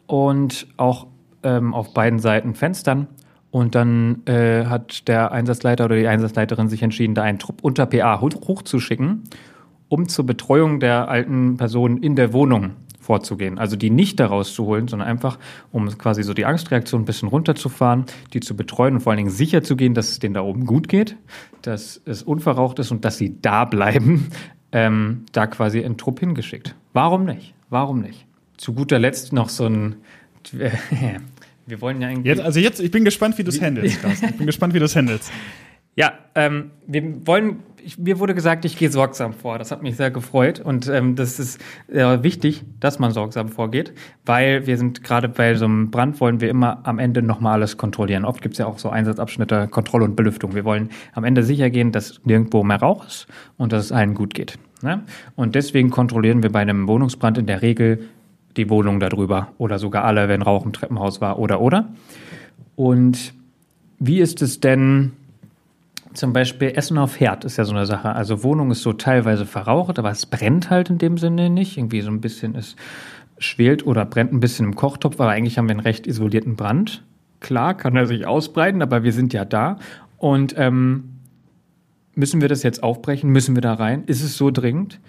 und auch ähm, auf beiden Seiten Fenstern. Und dann äh, hat der Einsatzleiter oder die Einsatzleiterin sich entschieden, da einen Trupp unter PA hochzuschicken, um zur Betreuung der alten Person in der Wohnung vorzugehen. Also die nicht daraus zu holen, sondern einfach, um quasi so die Angstreaktion ein bisschen runterzufahren, die zu betreuen und vor allen Dingen sicher zu gehen, dass es denen da oben gut geht, dass es unverraucht ist und dass sie da bleiben, *laughs* ähm, da quasi in Trupp hingeschickt. Warum nicht? Warum nicht? Zu guter Letzt noch so ein *laughs* wir wollen ja eigentlich. Jetzt, also jetzt, ich bin gespannt, wie du es handelst, Carsten. Ich bin gespannt, wie du es handelst. *laughs* Ja, ähm, wir wollen, ich, mir wurde gesagt, ich gehe sorgsam vor. Das hat mich sehr gefreut und ähm, das ist äh, wichtig, dass man sorgsam vorgeht, weil wir sind gerade bei so einem Brand wollen wir immer am Ende nochmal alles kontrollieren. Oft gibt es ja auch so Einsatzabschnitte, Kontrolle und Belüftung. Wir wollen am Ende sicher gehen, dass nirgendwo mehr Rauch ist und dass es allen gut geht. Ne? Und deswegen kontrollieren wir bei einem Wohnungsbrand in der Regel die Wohnung darüber oder sogar alle, wenn Rauch im Treppenhaus war oder oder. Und wie ist es denn? Zum Beispiel Essen auf Herd ist ja so eine Sache. Also Wohnung ist so teilweise verraucht, aber es brennt halt in dem Sinne nicht. Irgendwie so ein bisschen, es schwelt oder brennt ein bisschen im Kochtopf, aber eigentlich haben wir einen recht isolierten Brand. Klar kann er sich ausbreiten, aber wir sind ja da. Und ähm, müssen wir das jetzt aufbrechen? Müssen wir da rein? Ist es so dringend?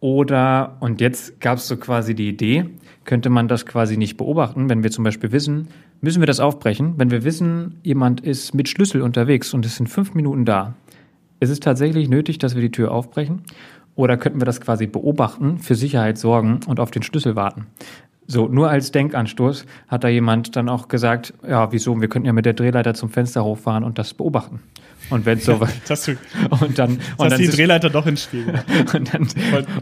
Oder, und jetzt gab es so quasi die Idee, könnte man das quasi nicht beobachten, wenn wir zum Beispiel wissen, müssen wir das aufbrechen, wenn wir wissen, jemand ist mit Schlüssel unterwegs und es sind fünf Minuten da. Ist es tatsächlich nötig, dass wir die Tür aufbrechen? Oder könnten wir das quasi beobachten, für Sicherheit sorgen und auf den Schlüssel warten? So, nur als Denkanstoß hat da jemand dann auch gesagt, ja, wieso, wir könnten ja mit der Drehleiter zum Fenster hochfahren und das beobachten. Und wenn *laughs* so das du, *laughs* und dann und dann die Drehleiter doch ins Spiel. *laughs* und, dann,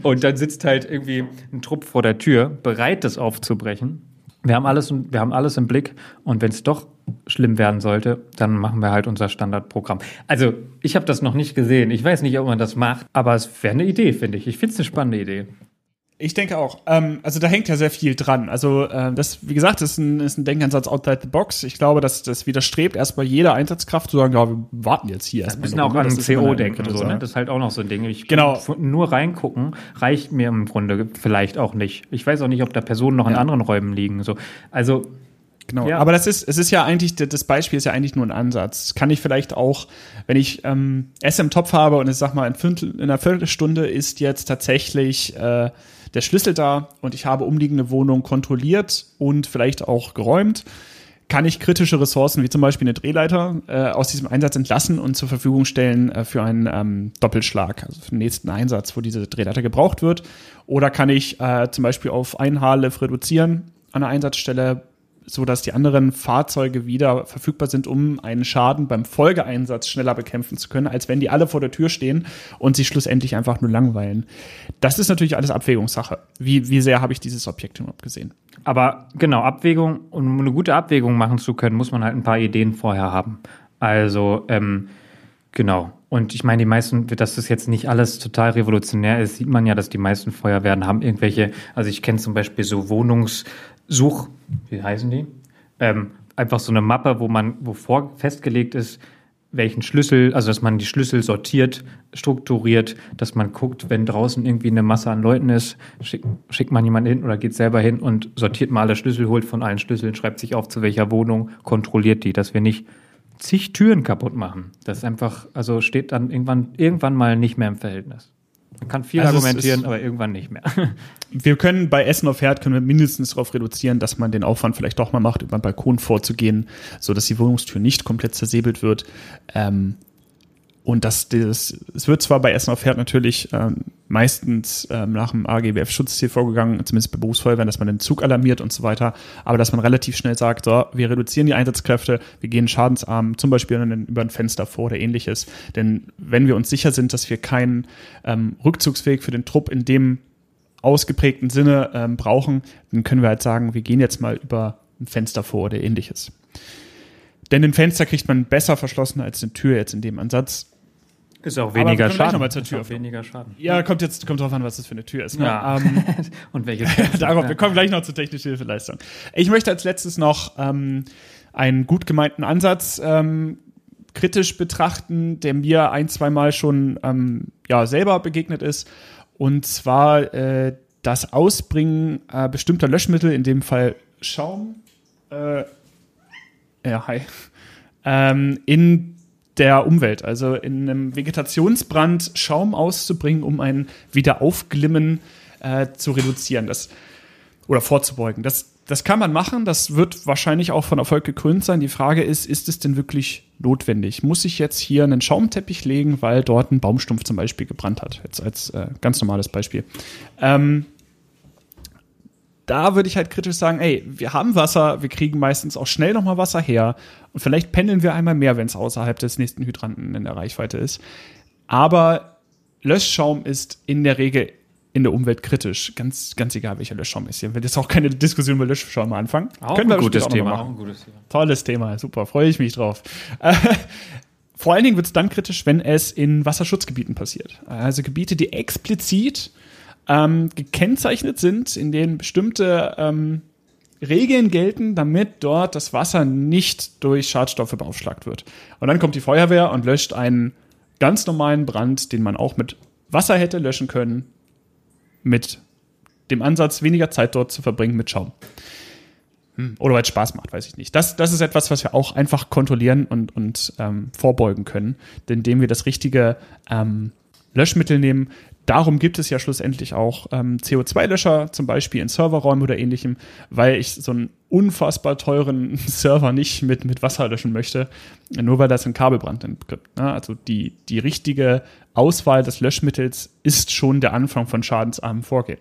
und dann sitzt halt irgendwie ein Trupp vor der Tür, bereit, das aufzubrechen. Wir haben alles, wir haben alles im Blick und wenn es doch schlimm werden sollte, dann machen wir halt unser Standardprogramm. Also ich habe das noch nicht gesehen. Ich weiß nicht, ob man das macht, aber es wäre eine Idee, finde ich. Ich finde es eine spannende Idee. Ich denke auch. Ähm, also da hängt ja sehr viel dran. Also äh, das, wie gesagt, ist ein, ist ein Denkansatz outside the box. Ich glaube, dass das widerstrebt erstmal jeder Einsatzkraft zu sagen, ja, wir warten jetzt hier erstmal. Wir müssen auch an CO denken. So, ne? Das ist halt auch noch so ein Ding. Ich genau. Nur reingucken reicht mir im Grunde vielleicht auch nicht. Ich weiß auch nicht, ob da Personen noch in ja. anderen Räumen liegen. So. Also Genau. Ja. Aber das ist, es ist ja eigentlich, das Beispiel ist ja eigentlich nur ein Ansatz. Kann ich vielleicht auch, wenn ich ähm, Essen im Topf habe und ich sag mal, in, Viertel, in einer Viertelstunde ist jetzt tatsächlich äh, der Schlüssel da und ich habe umliegende Wohnungen kontrolliert und vielleicht auch geräumt, kann ich kritische Ressourcen wie zum Beispiel eine Drehleiter äh, aus diesem Einsatz entlassen und zur Verfügung stellen äh, für einen ähm, Doppelschlag, also für den nächsten Einsatz, wo diese Drehleiter gebraucht wird. Oder kann ich äh, zum Beispiel auf ein Haarlift reduzieren an der Einsatzstelle, so dass die anderen Fahrzeuge wieder verfügbar sind, um einen Schaden beim Folgeeinsatz schneller bekämpfen zu können, als wenn die alle vor der Tür stehen und sich schlussendlich einfach nur langweilen. Das ist natürlich alles Abwägungssache. Wie, wie sehr habe ich dieses Objekt überhaupt gesehen? Aber genau, Abwägung, um eine gute Abwägung machen zu können, muss man halt ein paar Ideen vorher haben. Also, ähm, genau. Und ich meine, die meisten, dass das jetzt nicht alles total revolutionär ist, sieht man ja, dass die meisten Feuerwehren haben irgendwelche, also ich kenne zum Beispiel so Wohnungs, Such, wie heißen die? Ähm, einfach so eine Mappe, wo man, wo vor festgelegt ist, welchen Schlüssel, also dass man die Schlüssel sortiert, strukturiert, dass man guckt, wenn draußen irgendwie eine Masse an Leuten ist, schick, schickt man jemanden hin oder geht selber hin und sortiert mal alle Schlüssel, holt von allen Schlüsseln, schreibt sich auf, zu welcher Wohnung, kontrolliert die, dass wir nicht zig Türen kaputt machen. Das ist einfach, also steht dann irgendwann, irgendwann mal nicht mehr im Verhältnis. Man kann viel also argumentieren, aber irgendwann nicht mehr. *laughs* Wir können bei Essen auf Herd können wir mindestens darauf reduzieren, dass man den Aufwand vielleicht doch mal macht, über den Balkon vorzugehen, so dass die Wohnungstür nicht komplett zersäbelt wird. Ähm, und das, das, es wird zwar bei Essen auf Herd natürlich ähm, meistens ähm, nach dem AGBF-Schutzziel vorgegangen, zumindest bei Berufsfeuerwehren, dass man den Zug alarmiert und so weiter, aber dass man relativ schnell sagt, so, wir reduzieren die Einsatzkräfte, wir gehen schadensarm, zum Beispiel über ein Fenster vor oder ähnliches. Denn wenn wir uns sicher sind, dass wir keinen ähm, Rückzugsweg für den Trupp in dem ausgeprägten Sinne ähm, brauchen, dann können wir halt sagen, wir gehen jetzt mal über ein Fenster vor oder ähnliches. Denn ein Fenster kriegt man besser verschlossen als eine Tür jetzt in dem Ansatz. Ist auch weniger Aber Schaden. Nochmal zur Tür. Ist auch weniger Schaden. Ja, kommt jetzt kommt drauf an, was das für eine Tür ist. Ne? Ja. Ähm, *laughs* Und welche *laughs* Darauf, wir kommen gleich noch zur technischen Hilfeleistung. Ich möchte als letztes noch ähm, einen gut gemeinten Ansatz ähm, kritisch betrachten, der mir ein, zweimal schon ähm, ja, selber begegnet ist. Und zwar äh, das Ausbringen äh, bestimmter Löschmittel, in dem Fall Schaum, äh, ja, hi, ähm, in der Umwelt, also in einem Vegetationsbrand Schaum auszubringen, um ein Wiederaufglimmen äh, zu reduzieren. Das oder vorzubeugen. Das, das kann man machen, das wird wahrscheinlich auch von Erfolg gekrönt sein. Die Frage ist, ist es denn wirklich notwendig? Muss ich jetzt hier einen Schaumteppich legen, weil dort ein Baumstumpf zum Beispiel gebrannt hat? Jetzt als äh, ganz normales Beispiel. Ähm, da würde ich halt kritisch sagen, ey, wir haben Wasser, wir kriegen meistens auch schnell nochmal Wasser her und vielleicht pendeln wir einmal mehr, wenn es außerhalb des nächsten Hydranten in der Reichweite ist. Aber Löschschaum ist in der Regel in der Umwelt kritisch, ganz, ganz egal welcher Löschschaum ist. Hier will jetzt auch keine Diskussion über Löschschaum anfangen. Auch Können wir ein gutes auch noch Thema. Auch ein gutes Thema. Tolles Thema, super, freue ich mich drauf. Äh, vor allen Dingen wird es dann kritisch, wenn es in Wasserschutzgebieten passiert. Also Gebiete, die explizit ähm, gekennzeichnet sind, in denen bestimmte ähm, Regeln gelten, damit dort das Wasser nicht durch Schadstoffe beaufschlagt wird. Und dann kommt die Feuerwehr und löscht einen ganz normalen Brand, den man auch mit Wasser hätte löschen können, mit dem Ansatz, weniger Zeit dort zu verbringen mit Schaum. Hm, Oder weil es Spaß macht, weiß ich nicht. Das, das ist etwas, was wir auch einfach kontrollieren und, und ähm, vorbeugen können, indem wir das richtige ähm, Löschmittel nehmen. Darum gibt es ja schlussendlich auch ähm, CO2-Löscher, zum Beispiel in Serverräumen oder ähnlichem, weil ich so einen unfassbar teuren *laughs* Server nicht mit, mit Wasser löschen möchte, nur weil das einen Kabelbrand gibt. Ne? Also die, die richtige Auswahl des Löschmittels ist schon der Anfang von schadensarmen Vorgehen.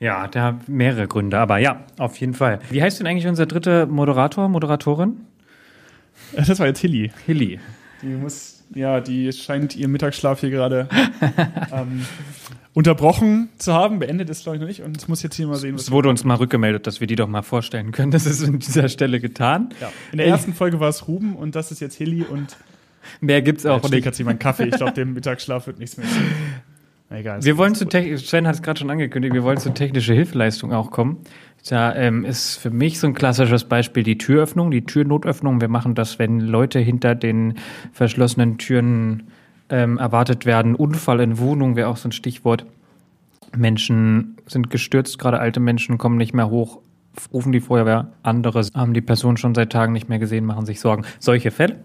Ja, da haben mehrere Gründe, aber ja, auf jeden Fall. Wie heißt denn eigentlich unser dritter Moderator, Moderatorin? Das war jetzt Hilly. Hilly. Die muss, ja, die scheint ihr Mittagsschlaf hier gerade ähm, unterbrochen zu haben. Beendet ist, glaube ich, noch nicht. Und es muss jetzt hier mal sehen, was Es wurde uns mal rückgemeldet, dass wir die doch mal vorstellen können. Das ist an dieser Stelle getan. ja. In der ersten Folge war es Ruben und das ist jetzt Hilly und Mehr gibt's auch jetzt nicht. hat sie meinen Kaffee. Ich glaube, dem *laughs* Mittagsschlaf wird nichts mehr. Egal. Wir wollen zu Sven hat es gerade schon angekündigt, wir wollen zu technischer Hilfeleistung auch kommen. Da ähm, ist für mich so ein klassisches Beispiel die Türöffnung, die Türnotöffnung. Wir machen das, wenn Leute hinter den verschlossenen Türen ähm, erwartet werden. Unfall in Wohnung wäre auch so ein Stichwort. Menschen sind gestürzt, gerade alte Menschen kommen nicht mehr hoch, rufen die Feuerwehr. Andere haben die Person schon seit Tagen nicht mehr gesehen, machen sich Sorgen. Solche Fälle.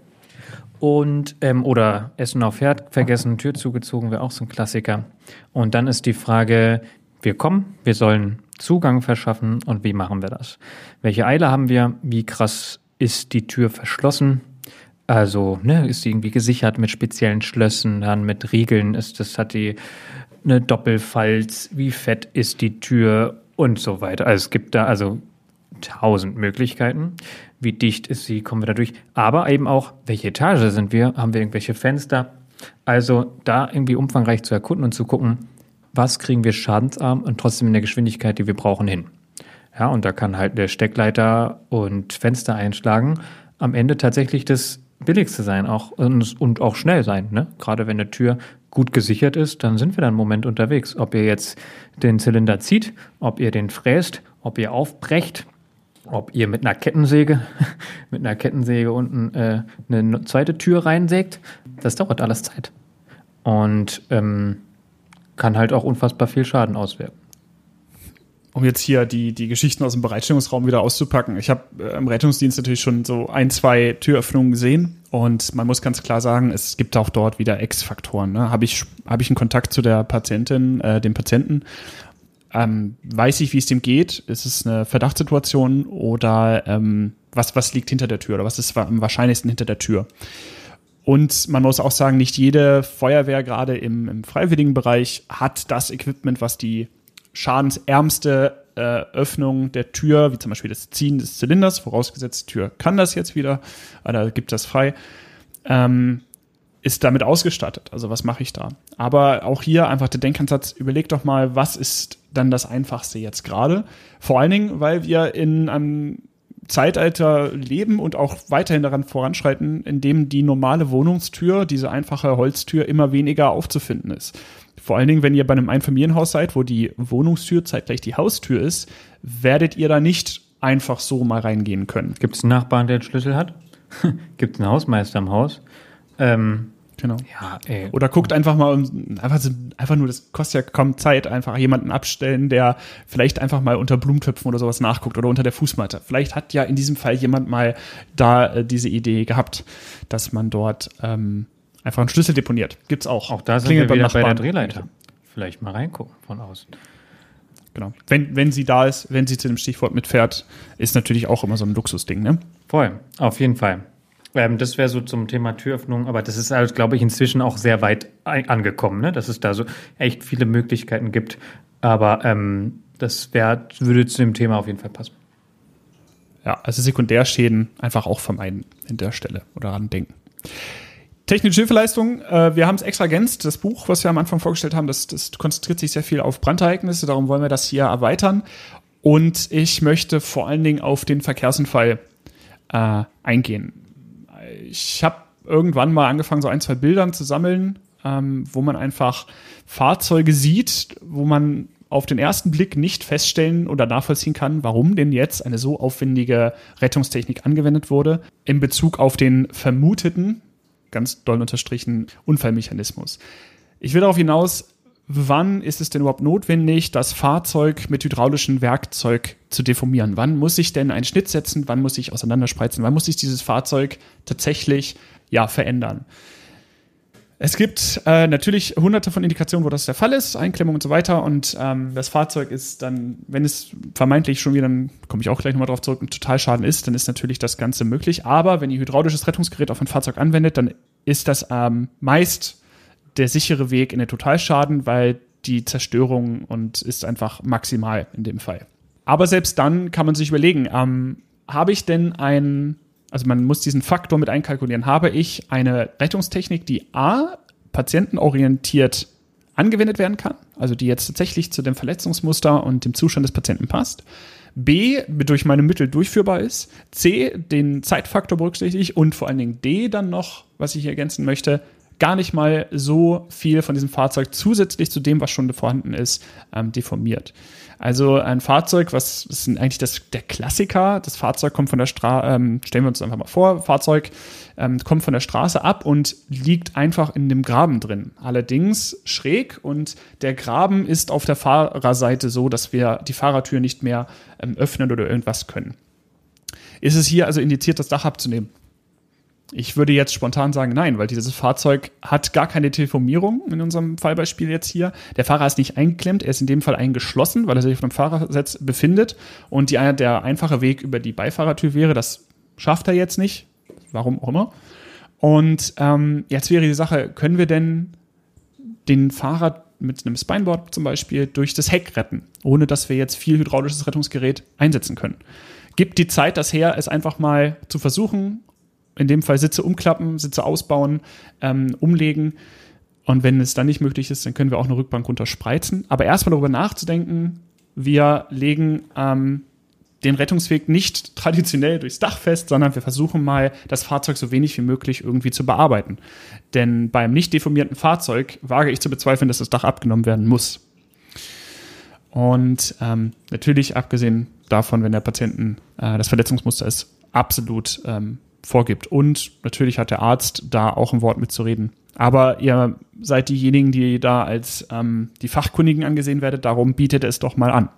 Und, ähm, oder Essen auf Herd vergessen, Tür zugezogen, wäre auch so ein Klassiker. Und dann ist die Frage, wir kommen, wir sollen Zugang verschaffen und wie machen wir das? Welche Eile haben wir? Wie krass ist die Tür verschlossen? Also, ne, ist sie irgendwie gesichert mit speziellen Schlössen, dann mit Riegeln, ist das, hat die eine Doppelfalz, wie fett ist die Tür und so weiter. Also es gibt da also tausend Möglichkeiten. Wie dicht ist sie, kommen wir da durch. Aber eben auch, welche Etage sind wir? Haben wir irgendwelche Fenster? Also da irgendwie umfangreich zu erkunden und zu gucken, was kriegen wir schadensarm und trotzdem in der Geschwindigkeit, die wir brauchen, hin. Ja, und da kann halt der Steckleiter und Fenster einschlagen am Ende tatsächlich das Billigste sein auch und, und auch schnell sein. Ne? Gerade wenn eine Tür gut gesichert ist, dann sind wir da einen Moment unterwegs. Ob ihr jetzt den Zylinder zieht, ob ihr den fräst, ob ihr aufbrecht, ob ihr mit einer Kettensäge, *laughs* mit einer Kettensäge unten äh, eine zweite Tür reinsägt, das dauert alles Zeit. Und ähm, kann halt auch unfassbar viel Schaden auswirken. um jetzt hier die, die Geschichten aus dem Bereitstellungsraum wieder auszupacken. Ich habe äh, im Rettungsdienst natürlich schon so ein, zwei Türöffnungen gesehen und man muss ganz klar sagen, es gibt auch dort wieder X-Faktoren. Ne? Habe ich, hab ich einen Kontakt zu der Patientin, äh, dem Patienten, ähm, weiß ich, wie es dem geht? Ist es eine Verdachtssituation oder ähm, was, was liegt hinter der Tür oder was ist am wahrscheinlichsten hinter der Tür? Und man muss auch sagen, nicht jede Feuerwehr, gerade im, im freiwilligen Bereich, hat das Equipment, was die schadensärmste äh, Öffnung der Tür, wie zum Beispiel das Ziehen des Zylinders, vorausgesetzt, die Tür kann das jetzt wieder, oder gibt das frei, ähm, ist damit ausgestattet. Also was mache ich da? Aber auch hier einfach der Denkansatz, überleg doch mal, was ist dann das Einfachste jetzt gerade? Vor allen Dingen, weil wir in einem Zeitalter leben und auch weiterhin daran voranschreiten, in dem die normale Wohnungstür, diese einfache Holztür, immer weniger aufzufinden ist. Vor allen Dingen, wenn ihr bei einem Einfamilienhaus seid, wo die Wohnungstür zeitgleich die Haustür ist, werdet ihr da nicht einfach so mal reingehen können. Gibt es einen Nachbarn, der den Schlüssel hat? *laughs* Gibt es einen Hausmeister im Haus? Ähm, Genau. ja, ey. Oder guckt einfach mal, einfach, einfach nur, das kostet ja kaum Zeit, einfach jemanden abstellen, der vielleicht einfach mal unter Blumentöpfen oder sowas nachguckt oder unter der Fußmatte. Vielleicht hat ja in diesem Fall jemand mal da äh, diese Idee gehabt, dass man dort ähm, einfach einen Schlüssel deponiert. Gibt's auch. Auch da sind Klingelt wir wieder bei der. Drehleiter. Vielleicht mal reingucken von außen. Genau. Wenn, wenn sie da ist, wenn sie zu dem Stichwort mitfährt, ist natürlich auch immer so ein Luxusding, ne? Voll, auf jeden Fall. Ähm, das wäre so zum Thema Türöffnung, aber das ist halt, glaube ich, inzwischen auch sehr weit angekommen, ne? dass es da so echt viele Möglichkeiten gibt. Aber ähm, das wär, würde zu dem Thema auf jeden Fall passen. Ja, also Sekundärschäden einfach auch vermeiden in der Stelle oder daran denken. Technische Hilfeleistung, äh, wir haben es extra ergänzt. Das Buch, was wir am Anfang vorgestellt haben, das, das konzentriert sich sehr viel auf Brandereignisse, darum wollen wir das hier erweitern. Und ich möchte vor allen Dingen auf den Verkehrsunfall äh, eingehen. Ich habe irgendwann mal angefangen, so ein, zwei Bildern zu sammeln, ähm, wo man einfach Fahrzeuge sieht, wo man auf den ersten Blick nicht feststellen oder nachvollziehen kann, warum denn jetzt eine so aufwendige Rettungstechnik angewendet wurde in Bezug auf den vermuteten, ganz doll unterstrichen, Unfallmechanismus. Ich will darauf hinaus, wann ist es denn überhaupt notwendig, das Fahrzeug mit hydraulischem Werkzeug zu deformieren? Wann muss ich denn einen Schnitt setzen? Wann muss ich auseinanderspreizen? Wann muss ich dieses Fahrzeug tatsächlich ja, verändern? Es gibt äh, natürlich hunderte von Indikationen, wo das der Fall ist, Einklemmung und so weiter. Und ähm, das Fahrzeug ist dann, wenn es vermeintlich schon wieder, dann komme ich auch gleich nochmal drauf zurück, ein Totalschaden ist, dann ist natürlich das Ganze möglich. Aber wenn ihr hydraulisches Rettungsgerät auf ein Fahrzeug anwendet, dann ist das ähm, meist der sichere Weg in den Totalschaden, weil die Zerstörung und ist einfach maximal in dem Fall. Aber selbst dann kann man sich überlegen, ähm, habe ich denn ein also man muss diesen Faktor mit einkalkulieren. Habe ich eine Rettungstechnik, die A, patientenorientiert angewendet werden kann, also die jetzt tatsächlich zu dem Verletzungsmuster und dem Zustand des Patienten passt. B, durch meine Mittel durchführbar ist. C, den Zeitfaktor berücksichtigt und vor allen Dingen D dann noch, was ich hier ergänzen möchte, gar nicht mal so viel von diesem Fahrzeug zusätzlich zu dem, was schon vorhanden ist, ähm, deformiert. Also ein Fahrzeug, was ist eigentlich das, der Klassiker? Das Fahrzeug kommt von der Straße, ähm, stellen wir uns einfach mal vor, Fahrzeug ähm, kommt von der Straße ab und liegt einfach in dem Graben drin. Allerdings schräg und der Graben ist auf der Fahrerseite so, dass wir die Fahrertür nicht mehr ähm, öffnen oder irgendwas können. Ist es hier also indiziert, das Dach abzunehmen? Ich würde jetzt spontan sagen, nein, weil dieses Fahrzeug hat gar keine Teleformierung in unserem Fallbeispiel jetzt hier. Der Fahrer ist nicht eingeklemmt, er ist in dem Fall eingeschlossen, weil er sich auf dem Fahrersitz befindet. Und die, der einfache Weg über die Beifahrertür wäre, das schafft er jetzt nicht. Warum auch immer. Und ähm, jetzt wäre die Sache, können wir denn den Fahrer mit einem Spineboard zum Beispiel durch das Heck retten, ohne dass wir jetzt viel hydraulisches Rettungsgerät einsetzen können? Gibt die Zeit das her, es einfach mal zu versuchen in dem Fall Sitze umklappen, Sitze ausbauen, ähm, umlegen. Und wenn es dann nicht möglich ist, dann können wir auch eine Rückbank runterspreizen. Aber erstmal darüber nachzudenken, wir legen ähm, den Rettungsweg nicht *laughs* traditionell durchs Dach fest, sondern wir versuchen mal, das Fahrzeug so wenig wie möglich irgendwie zu bearbeiten. Denn beim nicht deformierten Fahrzeug wage ich zu bezweifeln, dass das Dach abgenommen werden muss. Und ähm, natürlich, abgesehen davon, wenn der Patienten äh, das Verletzungsmuster ist, absolut ähm, vorgibt. Und natürlich hat der Arzt da auch ein Wort mitzureden. Aber ihr seid diejenigen, die da als ähm, die Fachkundigen angesehen werdet, darum bietet es doch mal an.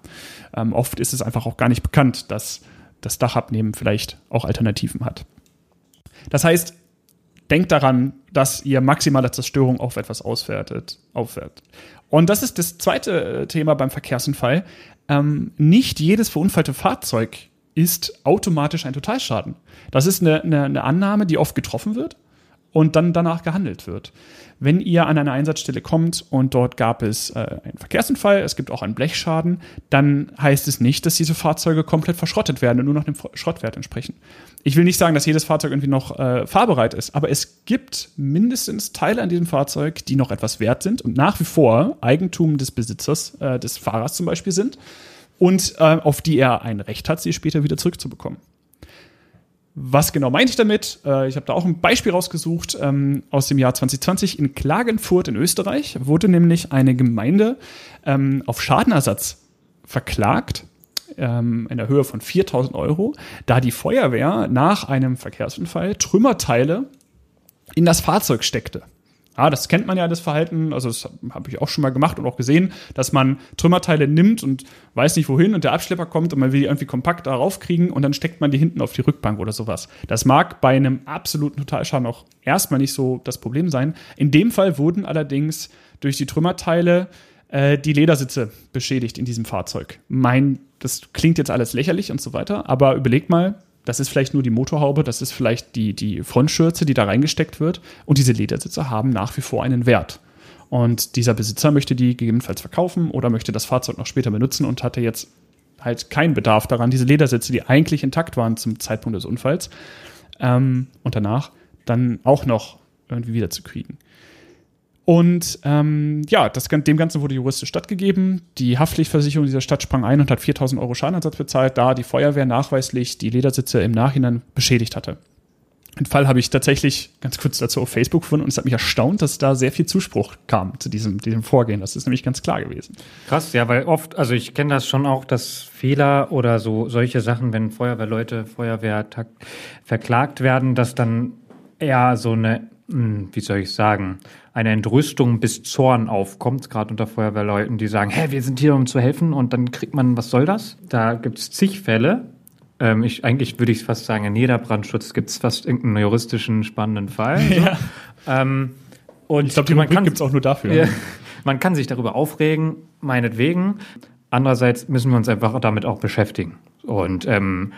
Ähm, oft ist es einfach auch gar nicht bekannt, dass das Dachabnehmen vielleicht auch Alternativen hat. Das heißt, denkt daran, dass ihr maximale Zerstörung auf etwas auswertet, aufwertet. Und das ist das zweite äh, Thema beim Verkehrsunfall. Ähm, nicht jedes verunfallte Fahrzeug ist automatisch ein Totalschaden. Das ist eine, eine, eine Annahme, die oft getroffen wird und dann danach gehandelt wird. Wenn ihr an eine Einsatzstelle kommt und dort gab es äh, einen Verkehrsunfall, es gibt auch einen Blechschaden, dann heißt es nicht, dass diese Fahrzeuge komplett verschrottet werden und nur noch dem Schrottwert entsprechen. Ich will nicht sagen, dass jedes Fahrzeug irgendwie noch äh, fahrbereit ist, aber es gibt mindestens Teile an diesem Fahrzeug, die noch etwas wert sind und nach wie vor Eigentum des Besitzers, äh, des Fahrers zum Beispiel sind und äh, auf die er ein Recht hat, sie später wieder zurückzubekommen. Was genau meine ich damit? Äh, ich habe da auch ein Beispiel rausgesucht ähm, aus dem Jahr 2020. In Klagenfurt in Österreich wurde nämlich eine Gemeinde ähm, auf Schadenersatz verklagt ähm, in der Höhe von 4000 Euro, da die Feuerwehr nach einem Verkehrsunfall Trümmerteile in das Fahrzeug steckte. Ja, das kennt man ja, das Verhalten, also das habe ich auch schon mal gemacht und auch gesehen, dass man Trümmerteile nimmt und weiß nicht wohin und der Abschlepper kommt und man will die irgendwie kompakt darauf kriegen und dann steckt man die hinten auf die Rückbank oder sowas. Das mag bei einem absoluten Totalschaden auch erstmal nicht so das Problem sein. In dem Fall wurden allerdings durch die Trümmerteile äh, die Ledersitze beschädigt in diesem Fahrzeug. Mein, das klingt jetzt alles lächerlich und so weiter, aber überlegt mal, das ist vielleicht nur die Motorhaube, das ist vielleicht die, die Frontschürze, die da reingesteckt wird. Und diese Ledersitze haben nach wie vor einen Wert. Und dieser Besitzer möchte die gegebenenfalls verkaufen oder möchte das Fahrzeug noch später benutzen und hatte jetzt halt keinen Bedarf daran, diese Ledersitze, die eigentlich intakt waren zum Zeitpunkt des Unfalls ähm, und danach, dann auch noch irgendwie wiederzukriegen. Und ähm, ja, das, dem Ganzen wurde juristisch stattgegeben. Die Haftpflichtversicherung dieser Stadt sprang ein und hat 4000 Euro Schadenersatz bezahlt, da die Feuerwehr nachweislich die Ledersitze im Nachhinein beschädigt hatte. Den Fall habe ich tatsächlich ganz kurz dazu auf Facebook gefunden und es hat mich erstaunt, dass da sehr viel Zuspruch kam zu diesem, diesem Vorgehen. Das ist nämlich ganz klar gewesen. Krass, ja, weil oft, also ich kenne das schon auch, dass Fehler oder so solche Sachen, wenn Feuerwehrleute, Feuerwehr verklagt werden, dass dann eher so eine, hm, wie soll ich sagen, eine Entrüstung bis Zorn aufkommt, gerade unter Feuerwehrleuten, die sagen, hä, wir sind hier, um zu helfen und dann kriegt man, was soll das? Da gibt es zig Fälle, ähm, ich, eigentlich würde ich fast sagen, in jeder Brandschutz gibt es fast irgendeinen juristischen spannenden Fall. So. *laughs* Ja. Ähm, und ich glaube, die man gibt es auch nur dafür. Ja, man kann sich darüber aufregen, meinetwegen. Andererseits müssen wir uns einfach damit auch beschäftigen. Und, ähm,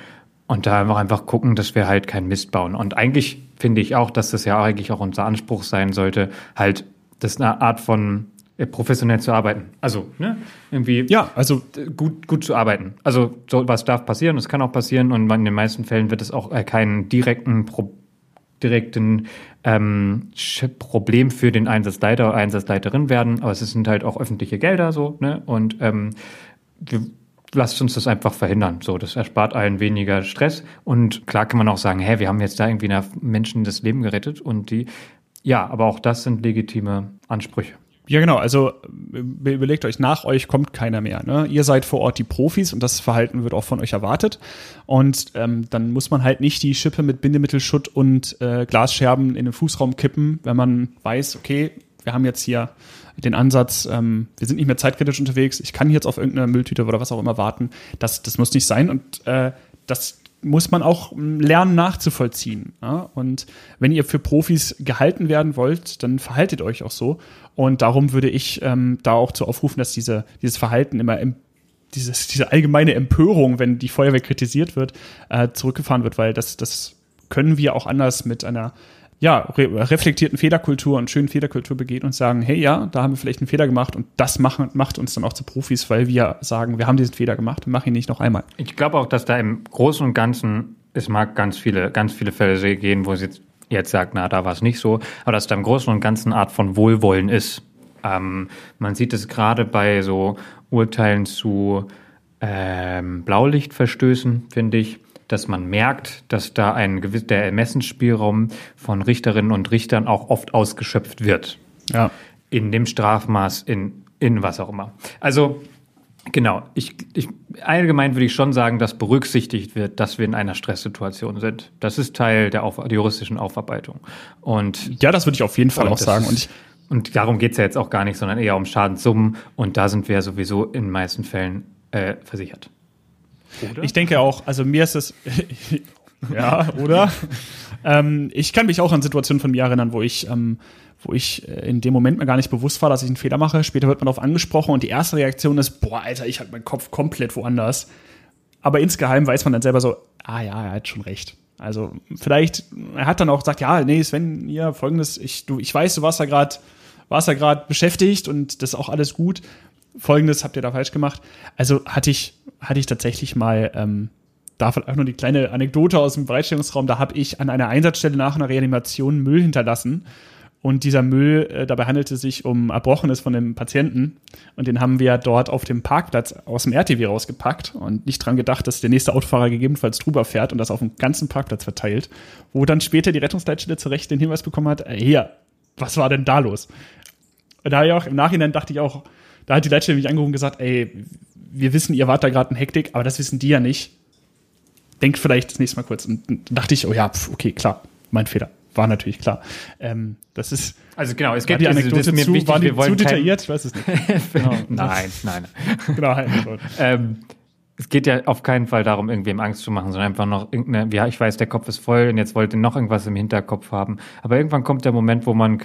und da einfach, einfach gucken, dass wir halt keinen Mist bauen. Und eigentlich finde ich auch, dass das ja eigentlich auch unser Anspruch sein sollte, halt das eine Art von äh, professionell zu arbeiten. Also, ne, irgendwie ja, also gut, gut zu arbeiten. Also, so was darf passieren, es kann auch passieren und in den meisten Fällen wird es auch äh, keinen direkten Pro direkten ähm, Problem für den Einsatzleiter oder Einsatzleiterin werden, aber es sind halt auch öffentliche Gelder so, ne? Und ähm, wir, lasst uns das einfach verhindern. So, das erspart allen weniger Stress. Und klar kann man auch sagen, hä, wir haben jetzt da irgendwie Menschen das Leben gerettet und die, ja, aber auch das sind legitime Ansprüche. Ja, genau. Also überlegt euch, nach euch kommt keiner mehr. Ne? Ihr seid vor Ort die Profis und das Verhalten wird auch von euch erwartet. Und ähm, dann muss man halt nicht die Schippe mit Bindemittelschutt und äh, Glasscherben in den Fußraum kippen, wenn man weiß, okay, wir haben jetzt hier den Ansatz, ähm, wir sind nicht mehr zeitkritisch unterwegs, ich kann jetzt auf irgendeine Mülltüte oder was auch immer warten. Das, das muss nicht sein und äh, das muss man auch lernen nachzuvollziehen. Ja? Und wenn ihr für Profis gehalten werden wollt, dann verhaltet euch auch so. Und darum würde ich ähm, da auch zu aufrufen, dass diese, dieses Verhalten immer im dieses, diese allgemeine Empörung, wenn die Feuerwehr kritisiert wird, äh, zurückgefahren wird, weil das, das können wir auch anders mit einer ja, re reflektierten Fehlerkultur und schönen Fehlerkultur begehen und sagen, hey ja, da haben wir vielleicht einen Fehler gemacht und das machen, macht uns dann auch zu Profis, weil wir sagen, wir haben diesen Fehler gemacht und machen ihn nicht noch einmal. Ich glaube auch, dass da im Großen und Ganzen, es mag ganz viele, ganz viele Fälle gehen, wo es jetzt, jetzt sagt, na, da war es nicht so, aber dass da im Großen und Ganzen eine Art von Wohlwollen ist. Ähm, man sieht es gerade bei so Urteilen zu ähm, Blaulichtverstößen, finde ich dass man merkt, dass da ein gewisser der Ermessensspielraum von Richterinnen und Richtern auch oft ausgeschöpft wird. Ja. In dem Strafmaß, in, in was auch immer. Also, genau, ich, ich, allgemein würde ich schon sagen, dass berücksichtigt wird, dass wir in einer Stresssituation sind. Das ist Teil der, Auf, der juristischen Aufarbeitung. Und ja, das würde ich auf jeden Fall auch sagen. Ist, und, ich, und darum geht es ja jetzt auch gar nicht, sondern eher um Schadenssummen. Und da sind wir ja sowieso in den meisten Fällen äh, versichert. Oder? Ich denke auch, also mir ist es, *laughs* ja, oder? ähm, ich kann mich auch an Situationen von mir erinnern, wo ich, ähm, wo ich äh, in dem Moment mir gar nicht bewusst war, dass ich einen Fehler mache. Später wird man darauf angesprochen und die erste Reaktion ist, boah, Alter, ich hatte meinen Kopf komplett woanders. Aber insgeheim weiß man dann selber so, ah ja, er hat schon recht. Also vielleicht, er hat dann auch gesagt, ja, nee, Sven, ja, folgendes, ich, du, ich weiß, du warst da gerade warst da gerade beschäftigt und das ist auch alles gut. Folgendes habt ihr da falsch gemacht. Also hatte ich, hatte ich tatsächlich mal, ähm, da vielleicht nur die kleine Anekdote aus dem Bereitstellungsraum, da habe ich an einer Einsatzstelle nach einer Reanimation Müll hinterlassen. Und dieser Müll, äh, dabei handelte es sich um Erbrochenes von dem Patienten. Und den haben wir dort auf dem Parkplatz aus dem RTW rausgepackt und nicht dran gedacht, dass der nächste Autofahrer gegebenenfalls drüber fährt und das auf dem ganzen Parkplatz verteilt. Wo dann später die Rettungsleitstelle zu Recht den Hinweis bekommen hat, äh, hier, was war denn da los? Und da ja auch im Nachhinein dachte ich auch, da hat die Leitstelle mich angerufen und gesagt, ey, wir wissen, ihr wart da gerade in Hektik, aber das wissen die ja nicht. Denkt vielleicht das nächste Mal kurz. Und dann dachte ich, oh ja, pf, okay, klar, mein Fehler. War natürlich klar. Ähm, das ist. Also genau, es geht die Anekdote das mir zu, wichtig, war die zu detailliert? Ich weiß es nicht. *laughs* genau. Nein, nein. *laughs* genau, halt, ähm, es geht ja auf keinen Fall darum, irgendwem Angst zu machen, sondern einfach noch irgendeine, ja, ich weiß, der Kopf ist voll und jetzt wollte noch irgendwas im Hinterkopf haben. Aber irgendwann kommt der Moment, wo man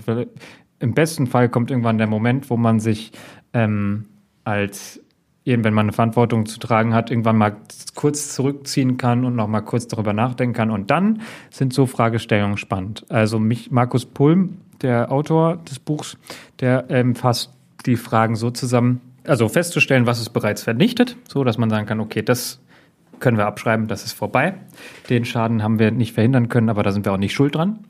im besten Fall kommt irgendwann der Moment, wo man sich ähm, als wenn man eine Verantwortung zu tragen hat, irgendwann mal kurz zurückziehen kann und noch mal kurz darüber nachdenken kann. Und dann sind so Fragestellungen spannend. Also mich, Markus Pulm, der Autor des Buchs, der ähm, fasst die Fragen so zusammen, also festzustellen, was ist bereits vernichtet, so dass man sagen kann, okay, das können wir abschreiben, das ist vorbei. Den Schaden haben wir nicht verhindern können, aber da sind wir auch nicht schuld dran.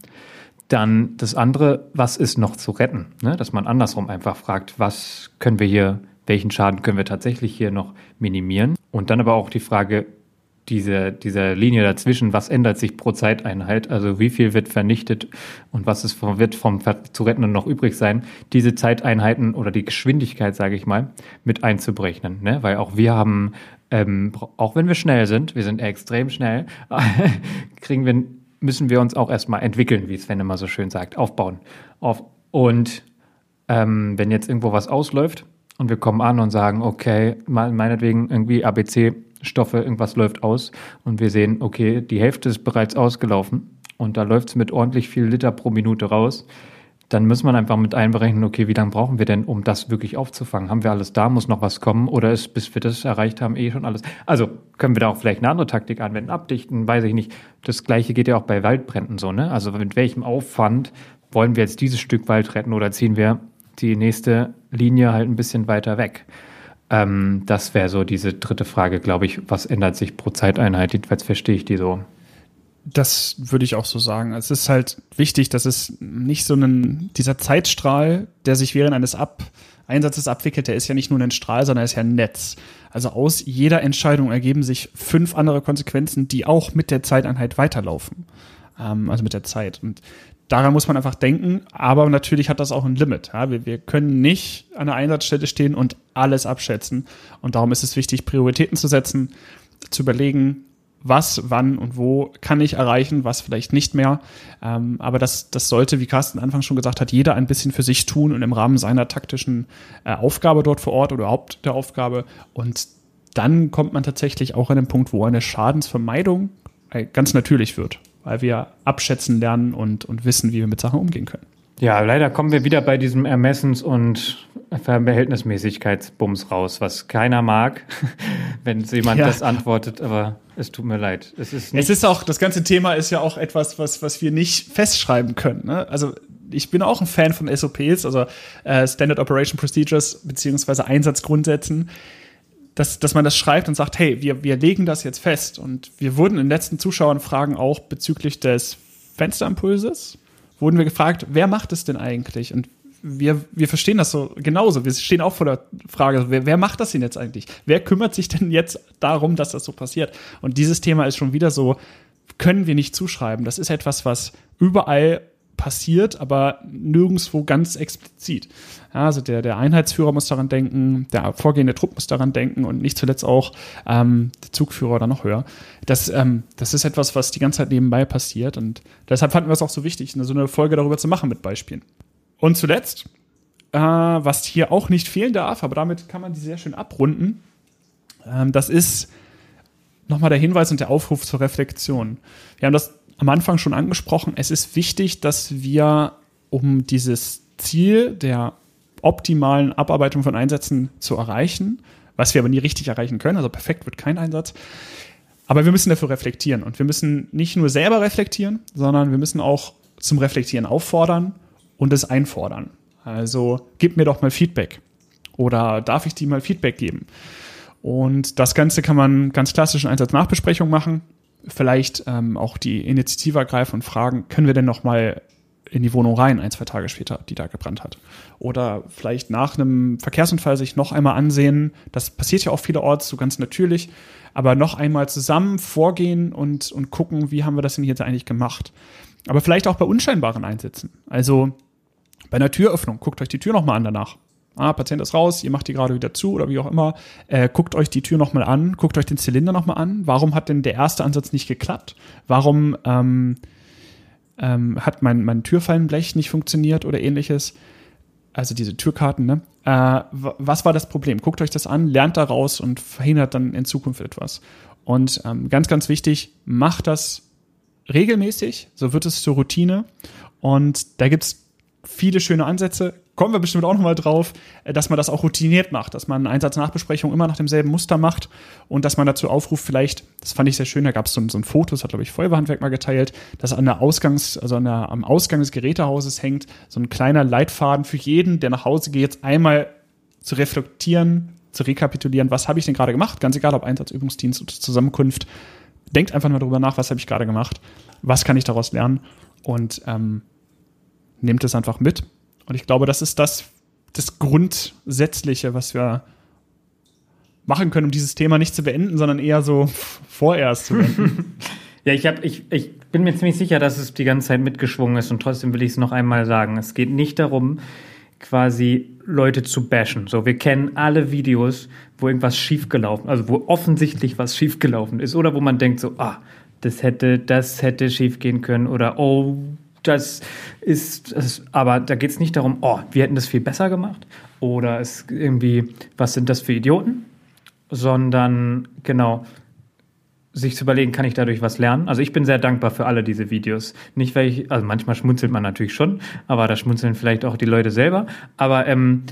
Dann das andere, was ist noch zu retten? Ne? Dass man andersrum einfach fragt, was können wir hier, welchen Schaden können wir tatsächlich hier noch minimieren? Und dann aber auch die Frage, diese, diese Linie dazwischen, was ändert sich pro Zeiteinheit, also wie viel wird vernichtet und was ist, wird vom zu retten noch übrig sein, diese Zeiteinheiten oder die Geschwindigkeit, sage ich mal, mit einzuberechnen. Ne? Weil auch wir haben, ähm, auch wenn wir schnell sind, wir sind extrem schnell, *laughs* kriegen wir, müssen wir uns auch erstmal entwickeln, wie Sven immer so schön sagt, aufbauen. Auf, und ähm, wenn jetzt irgendwo was ausläuft und wir kommen an und sagen, okay, meinetwegen irgendwie ABC Stoffe, irgendwas läuft aus und wir sehen, okay, die Hälfte ist bereits ausgelaufen und da läuft es mit ordentlich viel Liter pro Minute raus, dann muss man einfach mit einberechnen, okay, wie lange brauchen wir denn, um das wirklich aufzufangen? Haben wir alles da, muss noch was kommen oder ist, bis wir das erreicht haben, eh schon alles? Also können wir da auch vielleicht eine andere Taktik anwenden, abdichten, weiß ich nicht. Das gleiche geht ja auch bei Waldbränden so, ne? Also mit welchem Aufwand wollen wir jetzt dieses Stück Wald retten oder ziehen wir die nächste Linie halt ein bisschen weiter weg? Ähm, das wäre so diese dritte Frage, glaube ich. Was ändert sich pro Zeiteinheit? Jedenfalls verstehe ich die so. Das würde ich auch so sagen. Es ist halt wichtig, dass es nicht so ein, dieser Zeitstrahl, der sich während eines Ab Einsatzes abwickelt, der ist ja nicht nur ein Strahl, sondern er ist ja ein Netz. Also aus jeder Entscheidung ergeben sich fünf andere Konsequenzen, die auch mit der Zeiteinheit weiterlaufen. Ähm, also mit der Zeit. Und daran muss man einfach denken, aber natürlich hat das auch ein Limit. Ja? Wir, wir, können nicht an der Einsatzstelle stehen und alles abschätzen. Und darum ist es wichtig, Prioritäten zu setzen, zu überlegen, was, wann und wo kann ich erreichen, was vielleicht nicht mehr. Ähm, aber das, das sollte, wie Carsten Anfang schon gesagt hat, jeder ein bisschen für sich tun und im Rahmen seiner taktischen äh, Aufgabe dort vor Ort oder überhaupt der Aufgabe. Und dann kommt man tatsächlich auch an den Punkt, wo eine Schadensvermeidung äh, ganz natürlich wird weil wir abschätzen lernen und, und wissen, wie wir mit Sachen umgehen können. Ja, leider kommen wir wieder bei diesem Ermessens- und Verhältnismäßigkeitsbums raus, was keiner mag, *laughs* wenn jemand ja. das antwortet, aber es tut mir leid. Es ist, es ist auch, das ganze Thema ist ja auch etwas, was, was wir nicht festschreiben können. Ne? Also ich bin auch ein Fan von SOPs, also äh, Standard Operation Procedures beziehungsweise Einsatzgrundsätzen dass, dass man das schreibt und sagt, hey, wir, wir legen das jetzt fest. Und wir wurden in den letzten Zuschauerfragen auch bezüglich des Fensterimpulses, wurden wir gefragt, wer macht es denn eigentlich? Und wir, wir verstehen das so genauso. Wir stehen auch vor der Frage, wer, wer macht das denn jetzt eigentlich? Wer kümmert sich denn jetzt darum, dass das so passiert? Und dieses Thema ist schon wieder so, können wir nicht zuschreiben. Das ist etwas, was überall passiert, aber nirgendwo ganz explizit. Ja, also der, der Einheitsführer muss daran denken, der vorgehende Trupp muss daran denken und nicht zuletzt auch ähm, der Zugführer oder noch höher. Das, ähm, das ist etwas, was die ganze Zeit nebenbei passiert und deshalb fanden wir es auch so wichtig, so eine Folge darüber zu machen mit Beispielen. Und zuletzt, äh, was hier auch nicht fehlen darf, aber damit kann man die sehr schön abrunden, ähm, das ist nochmal der Hinweis und der Aufruf zur Reflexion. Wir haben das am Anfang schon angesprochen, es ist wichtig, dass wir, um dieses Ziel der optimalen Abarbeitung von Einsätzen zu erreichen, was wir aber nie richtig erreichen können, also perfekt wird kein Einsatz, aber wir müssen dafür reflektieren und wir müssen nicht nur selber reflektieren, sondern wir müssen auch zum Reflektieren auffordern und es einfordern. Also gib mir doch mal Feedback oder darf ich dir mal Feedback geben? Und das Ganze kann man ganz klassisch in Einsatznachbesprechung machen vielleicht ähm, auch die Initiative ergreifen und fragen, können wir denn noch mal in die Wohnung rein, ein, zwei Tage später, die da gebrannt hat. Oder vielleicht nach einem Verkehrsunfall sich noch einmal ansehen. Das passiert ja auch vielerorts so ganz natürlich. Aber noch einmal zusammen vorgehen und, und gucken, wie haben wir das denn jetzt eigentlich gemacht. Aber vielleicht auch bei unscheinbaren Einsätzen. Also bei einer Türöffnung, guckt euch die Tür nochmal an danach ah, Patient ist raus, ihr macht die gerade wieder zu oder wie auch immer, äh, guckt euch die Tür nochmal an, guckt euch den Zylinder nochmal an. Warum hat denn der erste Ansatz nicht geklappt? Warum ähm, ähm, hat mein, mein Türfallenblech nicht funktioniert oder ähnliches? Also diese Türkarten, ne? Äh, was war das Problem? Guckt euch das an, lernt daraus und verhindert dann in Zukunft etwas. Und ähm, ganz, ganz wichtig, macht das regelmäßig, so wird es zur Routine. Und da gibt's viele schöne Ansätze, kommen wir bestimmt auch nochmal drauf, äh, dass man das auch routiniert macht, dass man Einsatznachbesprechung immer nach demselben Muster macht und dass man dazu aufruft, vielleicht, das fand ich sehr schön, da gab es so, so ein Foto, das hat, glaube ich, Feuerwehrhandwerk mal geteilt, dass an der Ausgangs-, also an der, am Ausgang des Gerätehauses hängt so ein kleiner Leitfaden für jeden, der nach Hause geht, einmal zu reflektieren, zu rekapitulieren, was habe ich denn gerade gemacht, ganz egal ob Einsatzübungsdienst oder Zusammenkunft. Denkt einfach mal darüber nach, was habe ich gerade gemacht, was kann ich daraus lernen und ähm, nehmt es einfach mit. Und ich glaube, das ist das, das Grundsätzliche, was wir machen können, um dieses Thema nicht zu beenden, sondern eher so vorerst zu beenden. *laughs* ja, ich, hab, ich, ich bin mir ziemlich sicher, dass es die ganze Zeit mitgeschwungen ist und trotzdem will ich es noch einmal sagen. Es geht nicht darum, quasi Leute zu bashen. So, wir kennen alle Videos, wo irgendwas schiefgelaufen, also wo offensichtlich was schiefgelaufen ist oder wo man denkt so, ah, das hätte, das hätte schiefgehen können oder oh, das ist, das, aber da geht es nicht darum, oh, wir hätten das viel besser gemacht oder es irgendwie, was sind das für Idioten, sondern genau, sich zu überlegen, kann ich dadurch was lernen? Also ich bin sehr dankbar für alle diese Videos. Nicht, weil ich, also manchmal schmunzelt man natürlich schon, aber da schmunzeln vielleicht auch die Leute selber. Aber ähm,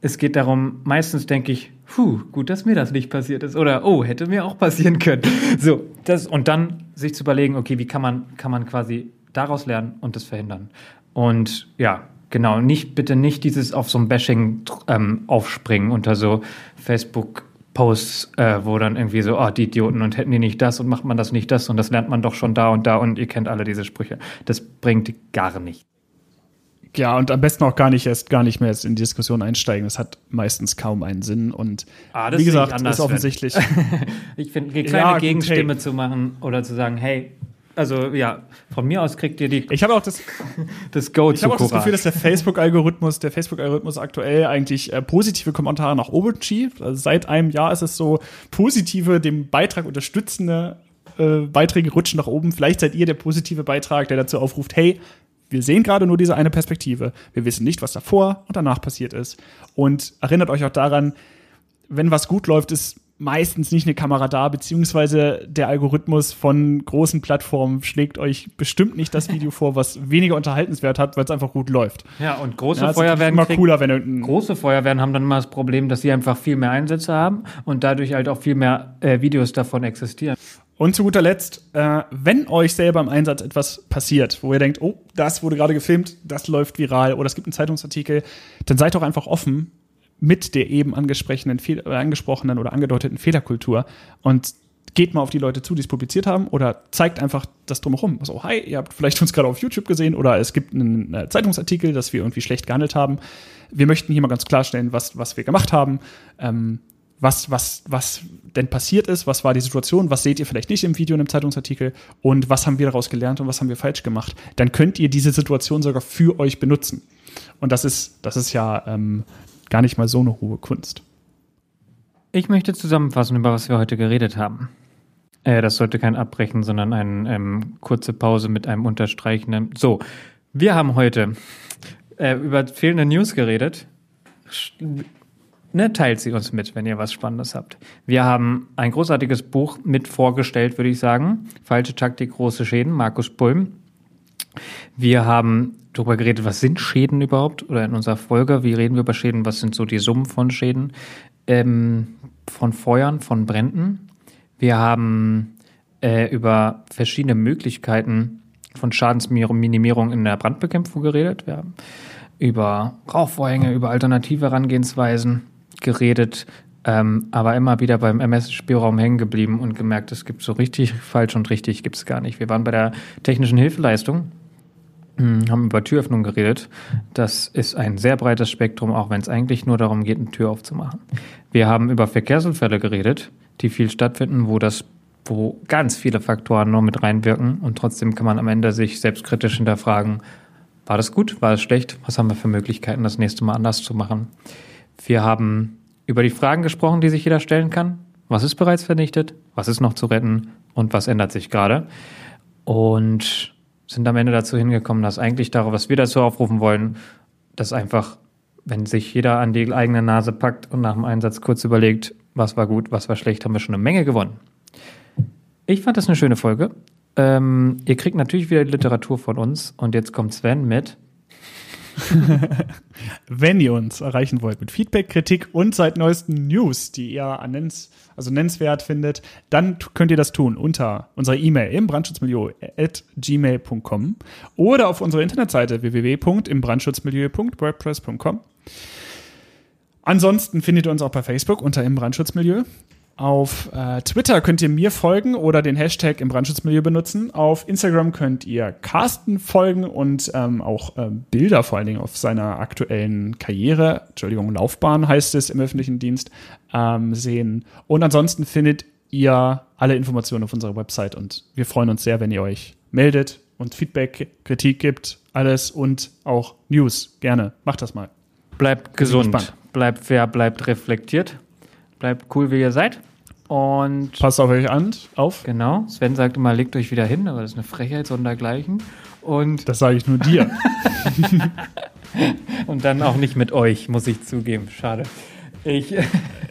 es geht darum, meistens denke ich, puh, gut, dass mir das nicht passiert ist. Oder, oh, hätte mir auch passieren können. So, das, und dann sich zu überlegen, okay, wie kann man, kann man quasi daraus lernen und das verhindern? Und ja, genau, nicht, bitte nicht dieses auf so ein Bashing ähm, aufspringen unter so Facebook Posts, äh, wo dann irgendwie so, oh, die Idioten und hätten die nicht das und macht man das nicht das und das lernt man doch schon da und da und ihr kennt alle diese Sprüche. Das bringt gar nicht. Ja, und am besten auch gar nicht erst gar nicht mehr in die Diskussion einsteigen. Das hat meistens kaum einen Sinn. Und ah, wie gesagt, ist offensichtlich. *laughs* ich finde, eine kleine ja, Gegenstimme hey. zu machen oder zu sagen, hey, also ja, von mir aus kriegt ihr die. Ich habe auch das, *laughs* das Go Ich habe auch das Gefühl, dass der Facebook-Algorithmus, der Facebook-Algorithmus aktuell eigentlich äh, positive Kommentare nach oben schiebt. Also seit einem Jahr ist es so positive, dem Beitrag unterstützende äh, Beiträge rutschen nach oben. Vielleicht seid ihr der positive Beitrag, der dazu aufruft, hey, wir sehen gerade nur diese eine Perspektive. Wir wissen nicht, was davor und danach passiert ist. Und erinnert euch auch daran, wenn was gut läuft, ist meistens nicht eine Kamera da, beziehungsweise der Algorithmus von großen Plattformen schlägt euch bestimmt nicht das Video vor, was weniger unterhaltenswert hat, weil es einfach gut läuft. Ja, und große ja, Feuerwehren immer cooler, wenn große Feuerwehren haben dann immer das Problem, dass sie einfach viel mehr Einsätze haben und dadurch halt auch viel mehr äh, Videos davon existieren. Und zu guter Letzt, äh, wenn euch selber im Einsatz etwas passiert, wo ihr denkt, oh, das wurde gerade gefilmt, das läuft viral oder es gibt einen Zeitungsartikel, dann seid doch einfach offen mit der eben angesprochenen, äh, angesprochenen oder angedeuteten Fehlerkultur und geht mal auf die Leute zu, die es publiziert haben oder zeigt einfach das drumherum. Also, hi, ihr habt vielleicht uns gerade auf YouTube gesehen oder es gibt einen äh, Zeitungsartikel, dass wir irgendwie schlecht gehandelt haben. Wir möchten hier mal ganz klarstellen, was, was wir gemacht haben, ähm, was, was, was denn passiert ist, was war die Situation, was seht ihr vielleicht nicht im Video und im Zeitungsartikel und was haben wir daraus gelernt und was haben wir falsch gemacht. Dann könnt ihr diese Situation sogar für euch benutzen. Und das ist, das ist ja ähm, gar nicht mal so eine hohe Kunst. Ich möchte zusammenfassen, über was wir heute geredet haben. Äh, das sollte kein Abbrechen, sondern eine ähm, kurze Pause mit einem unterstreichenden. So, wir haben heute äh, über fehlende News geredet. Ne, teilt sie uns mit, wenn ihr was Spannendes habt. Wir haben ein großartiges Buch mit vorgestellt, würde ich sagen. Falsche Taktik, große Schäden, Markus Pulm. Wir haben darüber geredet, was sind Schäden überhaupt? Oder in unserer Folge, wie reden wir über Schäden? Was sind so die Summen von Schäden? Ähm, von Feuern, von Bränden. Wir haben äh, über verschiedene Möglichkeiten von Schadensminimierung in der Brandbekämpfung geredet. Wir haben über Rauchvorhänge, über alternative Herangehensweisen geredet, ähm, aber immer wieder beim MS-Spielraum hängen geblieben und gemerkt, es gibt so richtig falsch und richtig gibt es gar nicht. Wir waren bei der technischen Hilfeleistung haben über Türöffnung geredet. Das ist ein sehr breites Spektrum, auch wenn es eigentlich nur darum geht, eine Tür aufzumachen. Wir haben über Verkehrsunfälle geredet, die viel stattfinden, wo das wo ganz viele Faktoren nur mit reinwirken und trotzdem kann man am Ende sich selbstkritisch hinterfragen, war das gut, war es schlecht, was haben wir für Möglichkeiten, das nächste Mal anders zu machen. Wir haben über die Fragen gesprochen, die sich jeder stellen kann. Was ist bereits vernichtet? Was ist noch zu retten? Und was ändert sich gerade? Und sind am Ende dazu hingekommen, dass eigentlich darauf, was wir dazu aufrufen wollen, dass einfach, wenn sich jeder an die eigene Nase packt und nach dem Einsatz kurz überlegt, was war gut, was war schlecht, haben wir schon eine Menge gewonnen. Ich fand das eine schöne Folge. Ähm, ihr kriegt natürlich wieder Literatur von uns und jetzt kommt Sven mit *laughs* Wenn ihr uns erreichen wollt mit Feedback, Kritik und seit neuesten News, die ihr an nennens, also nennenswert findet, dann könnt ihr das tun unter unserer E-Mail im Brandschutzmilieu at gmail.com oder auf unserer Internetseite www.imbrandschutzmilieu.wordpress.com. Ansonsten findet ihr uns auch bei Facebook unter im Brandschutzmilieu. Auf äh, Twitter könnt ihr mir folgen oder den Hashtag im Brandschutzmilieu benutzen. Auf Instagram könnt ihr Carsten folgen und ähm, auch äh, Bilder vor allen Dingen auf seiner aktuellen Karriere, Entschuldigung, Laufbahn heißt es im öffentlichen Dienst, ähm, sehen. Und ansonsten findet ihr alle Informationen auf unserer Website und wir freuen uns sehr, wenn ihr euch meldet und Feedback, Kritik gibt, alles und auch News. Gerne, macht das mal. Bleibt gesund, bleibt fair, bleibt reflektiert, bleibt cool, wie ihr seid. Und passt auf euch an, auf. Genau. Sven sagt immer, legt euch wieder hin, aber das ist eine Frechheit sondergleichen. Und das sage ich nur dir. *laughs* und dann auch nicht mit euch, muss ich zugeben. Schade. Ich,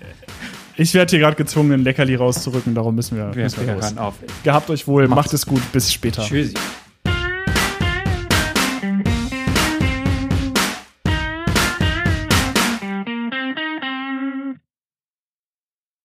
*laughs* ich werde hier gerade gezwungen, ein Leckerli rauszurücken, darum müssen wir, wir, müssen wir los. Auf. Gehabt euch wohl, macht, macht es gut, bis später. Tschüssi.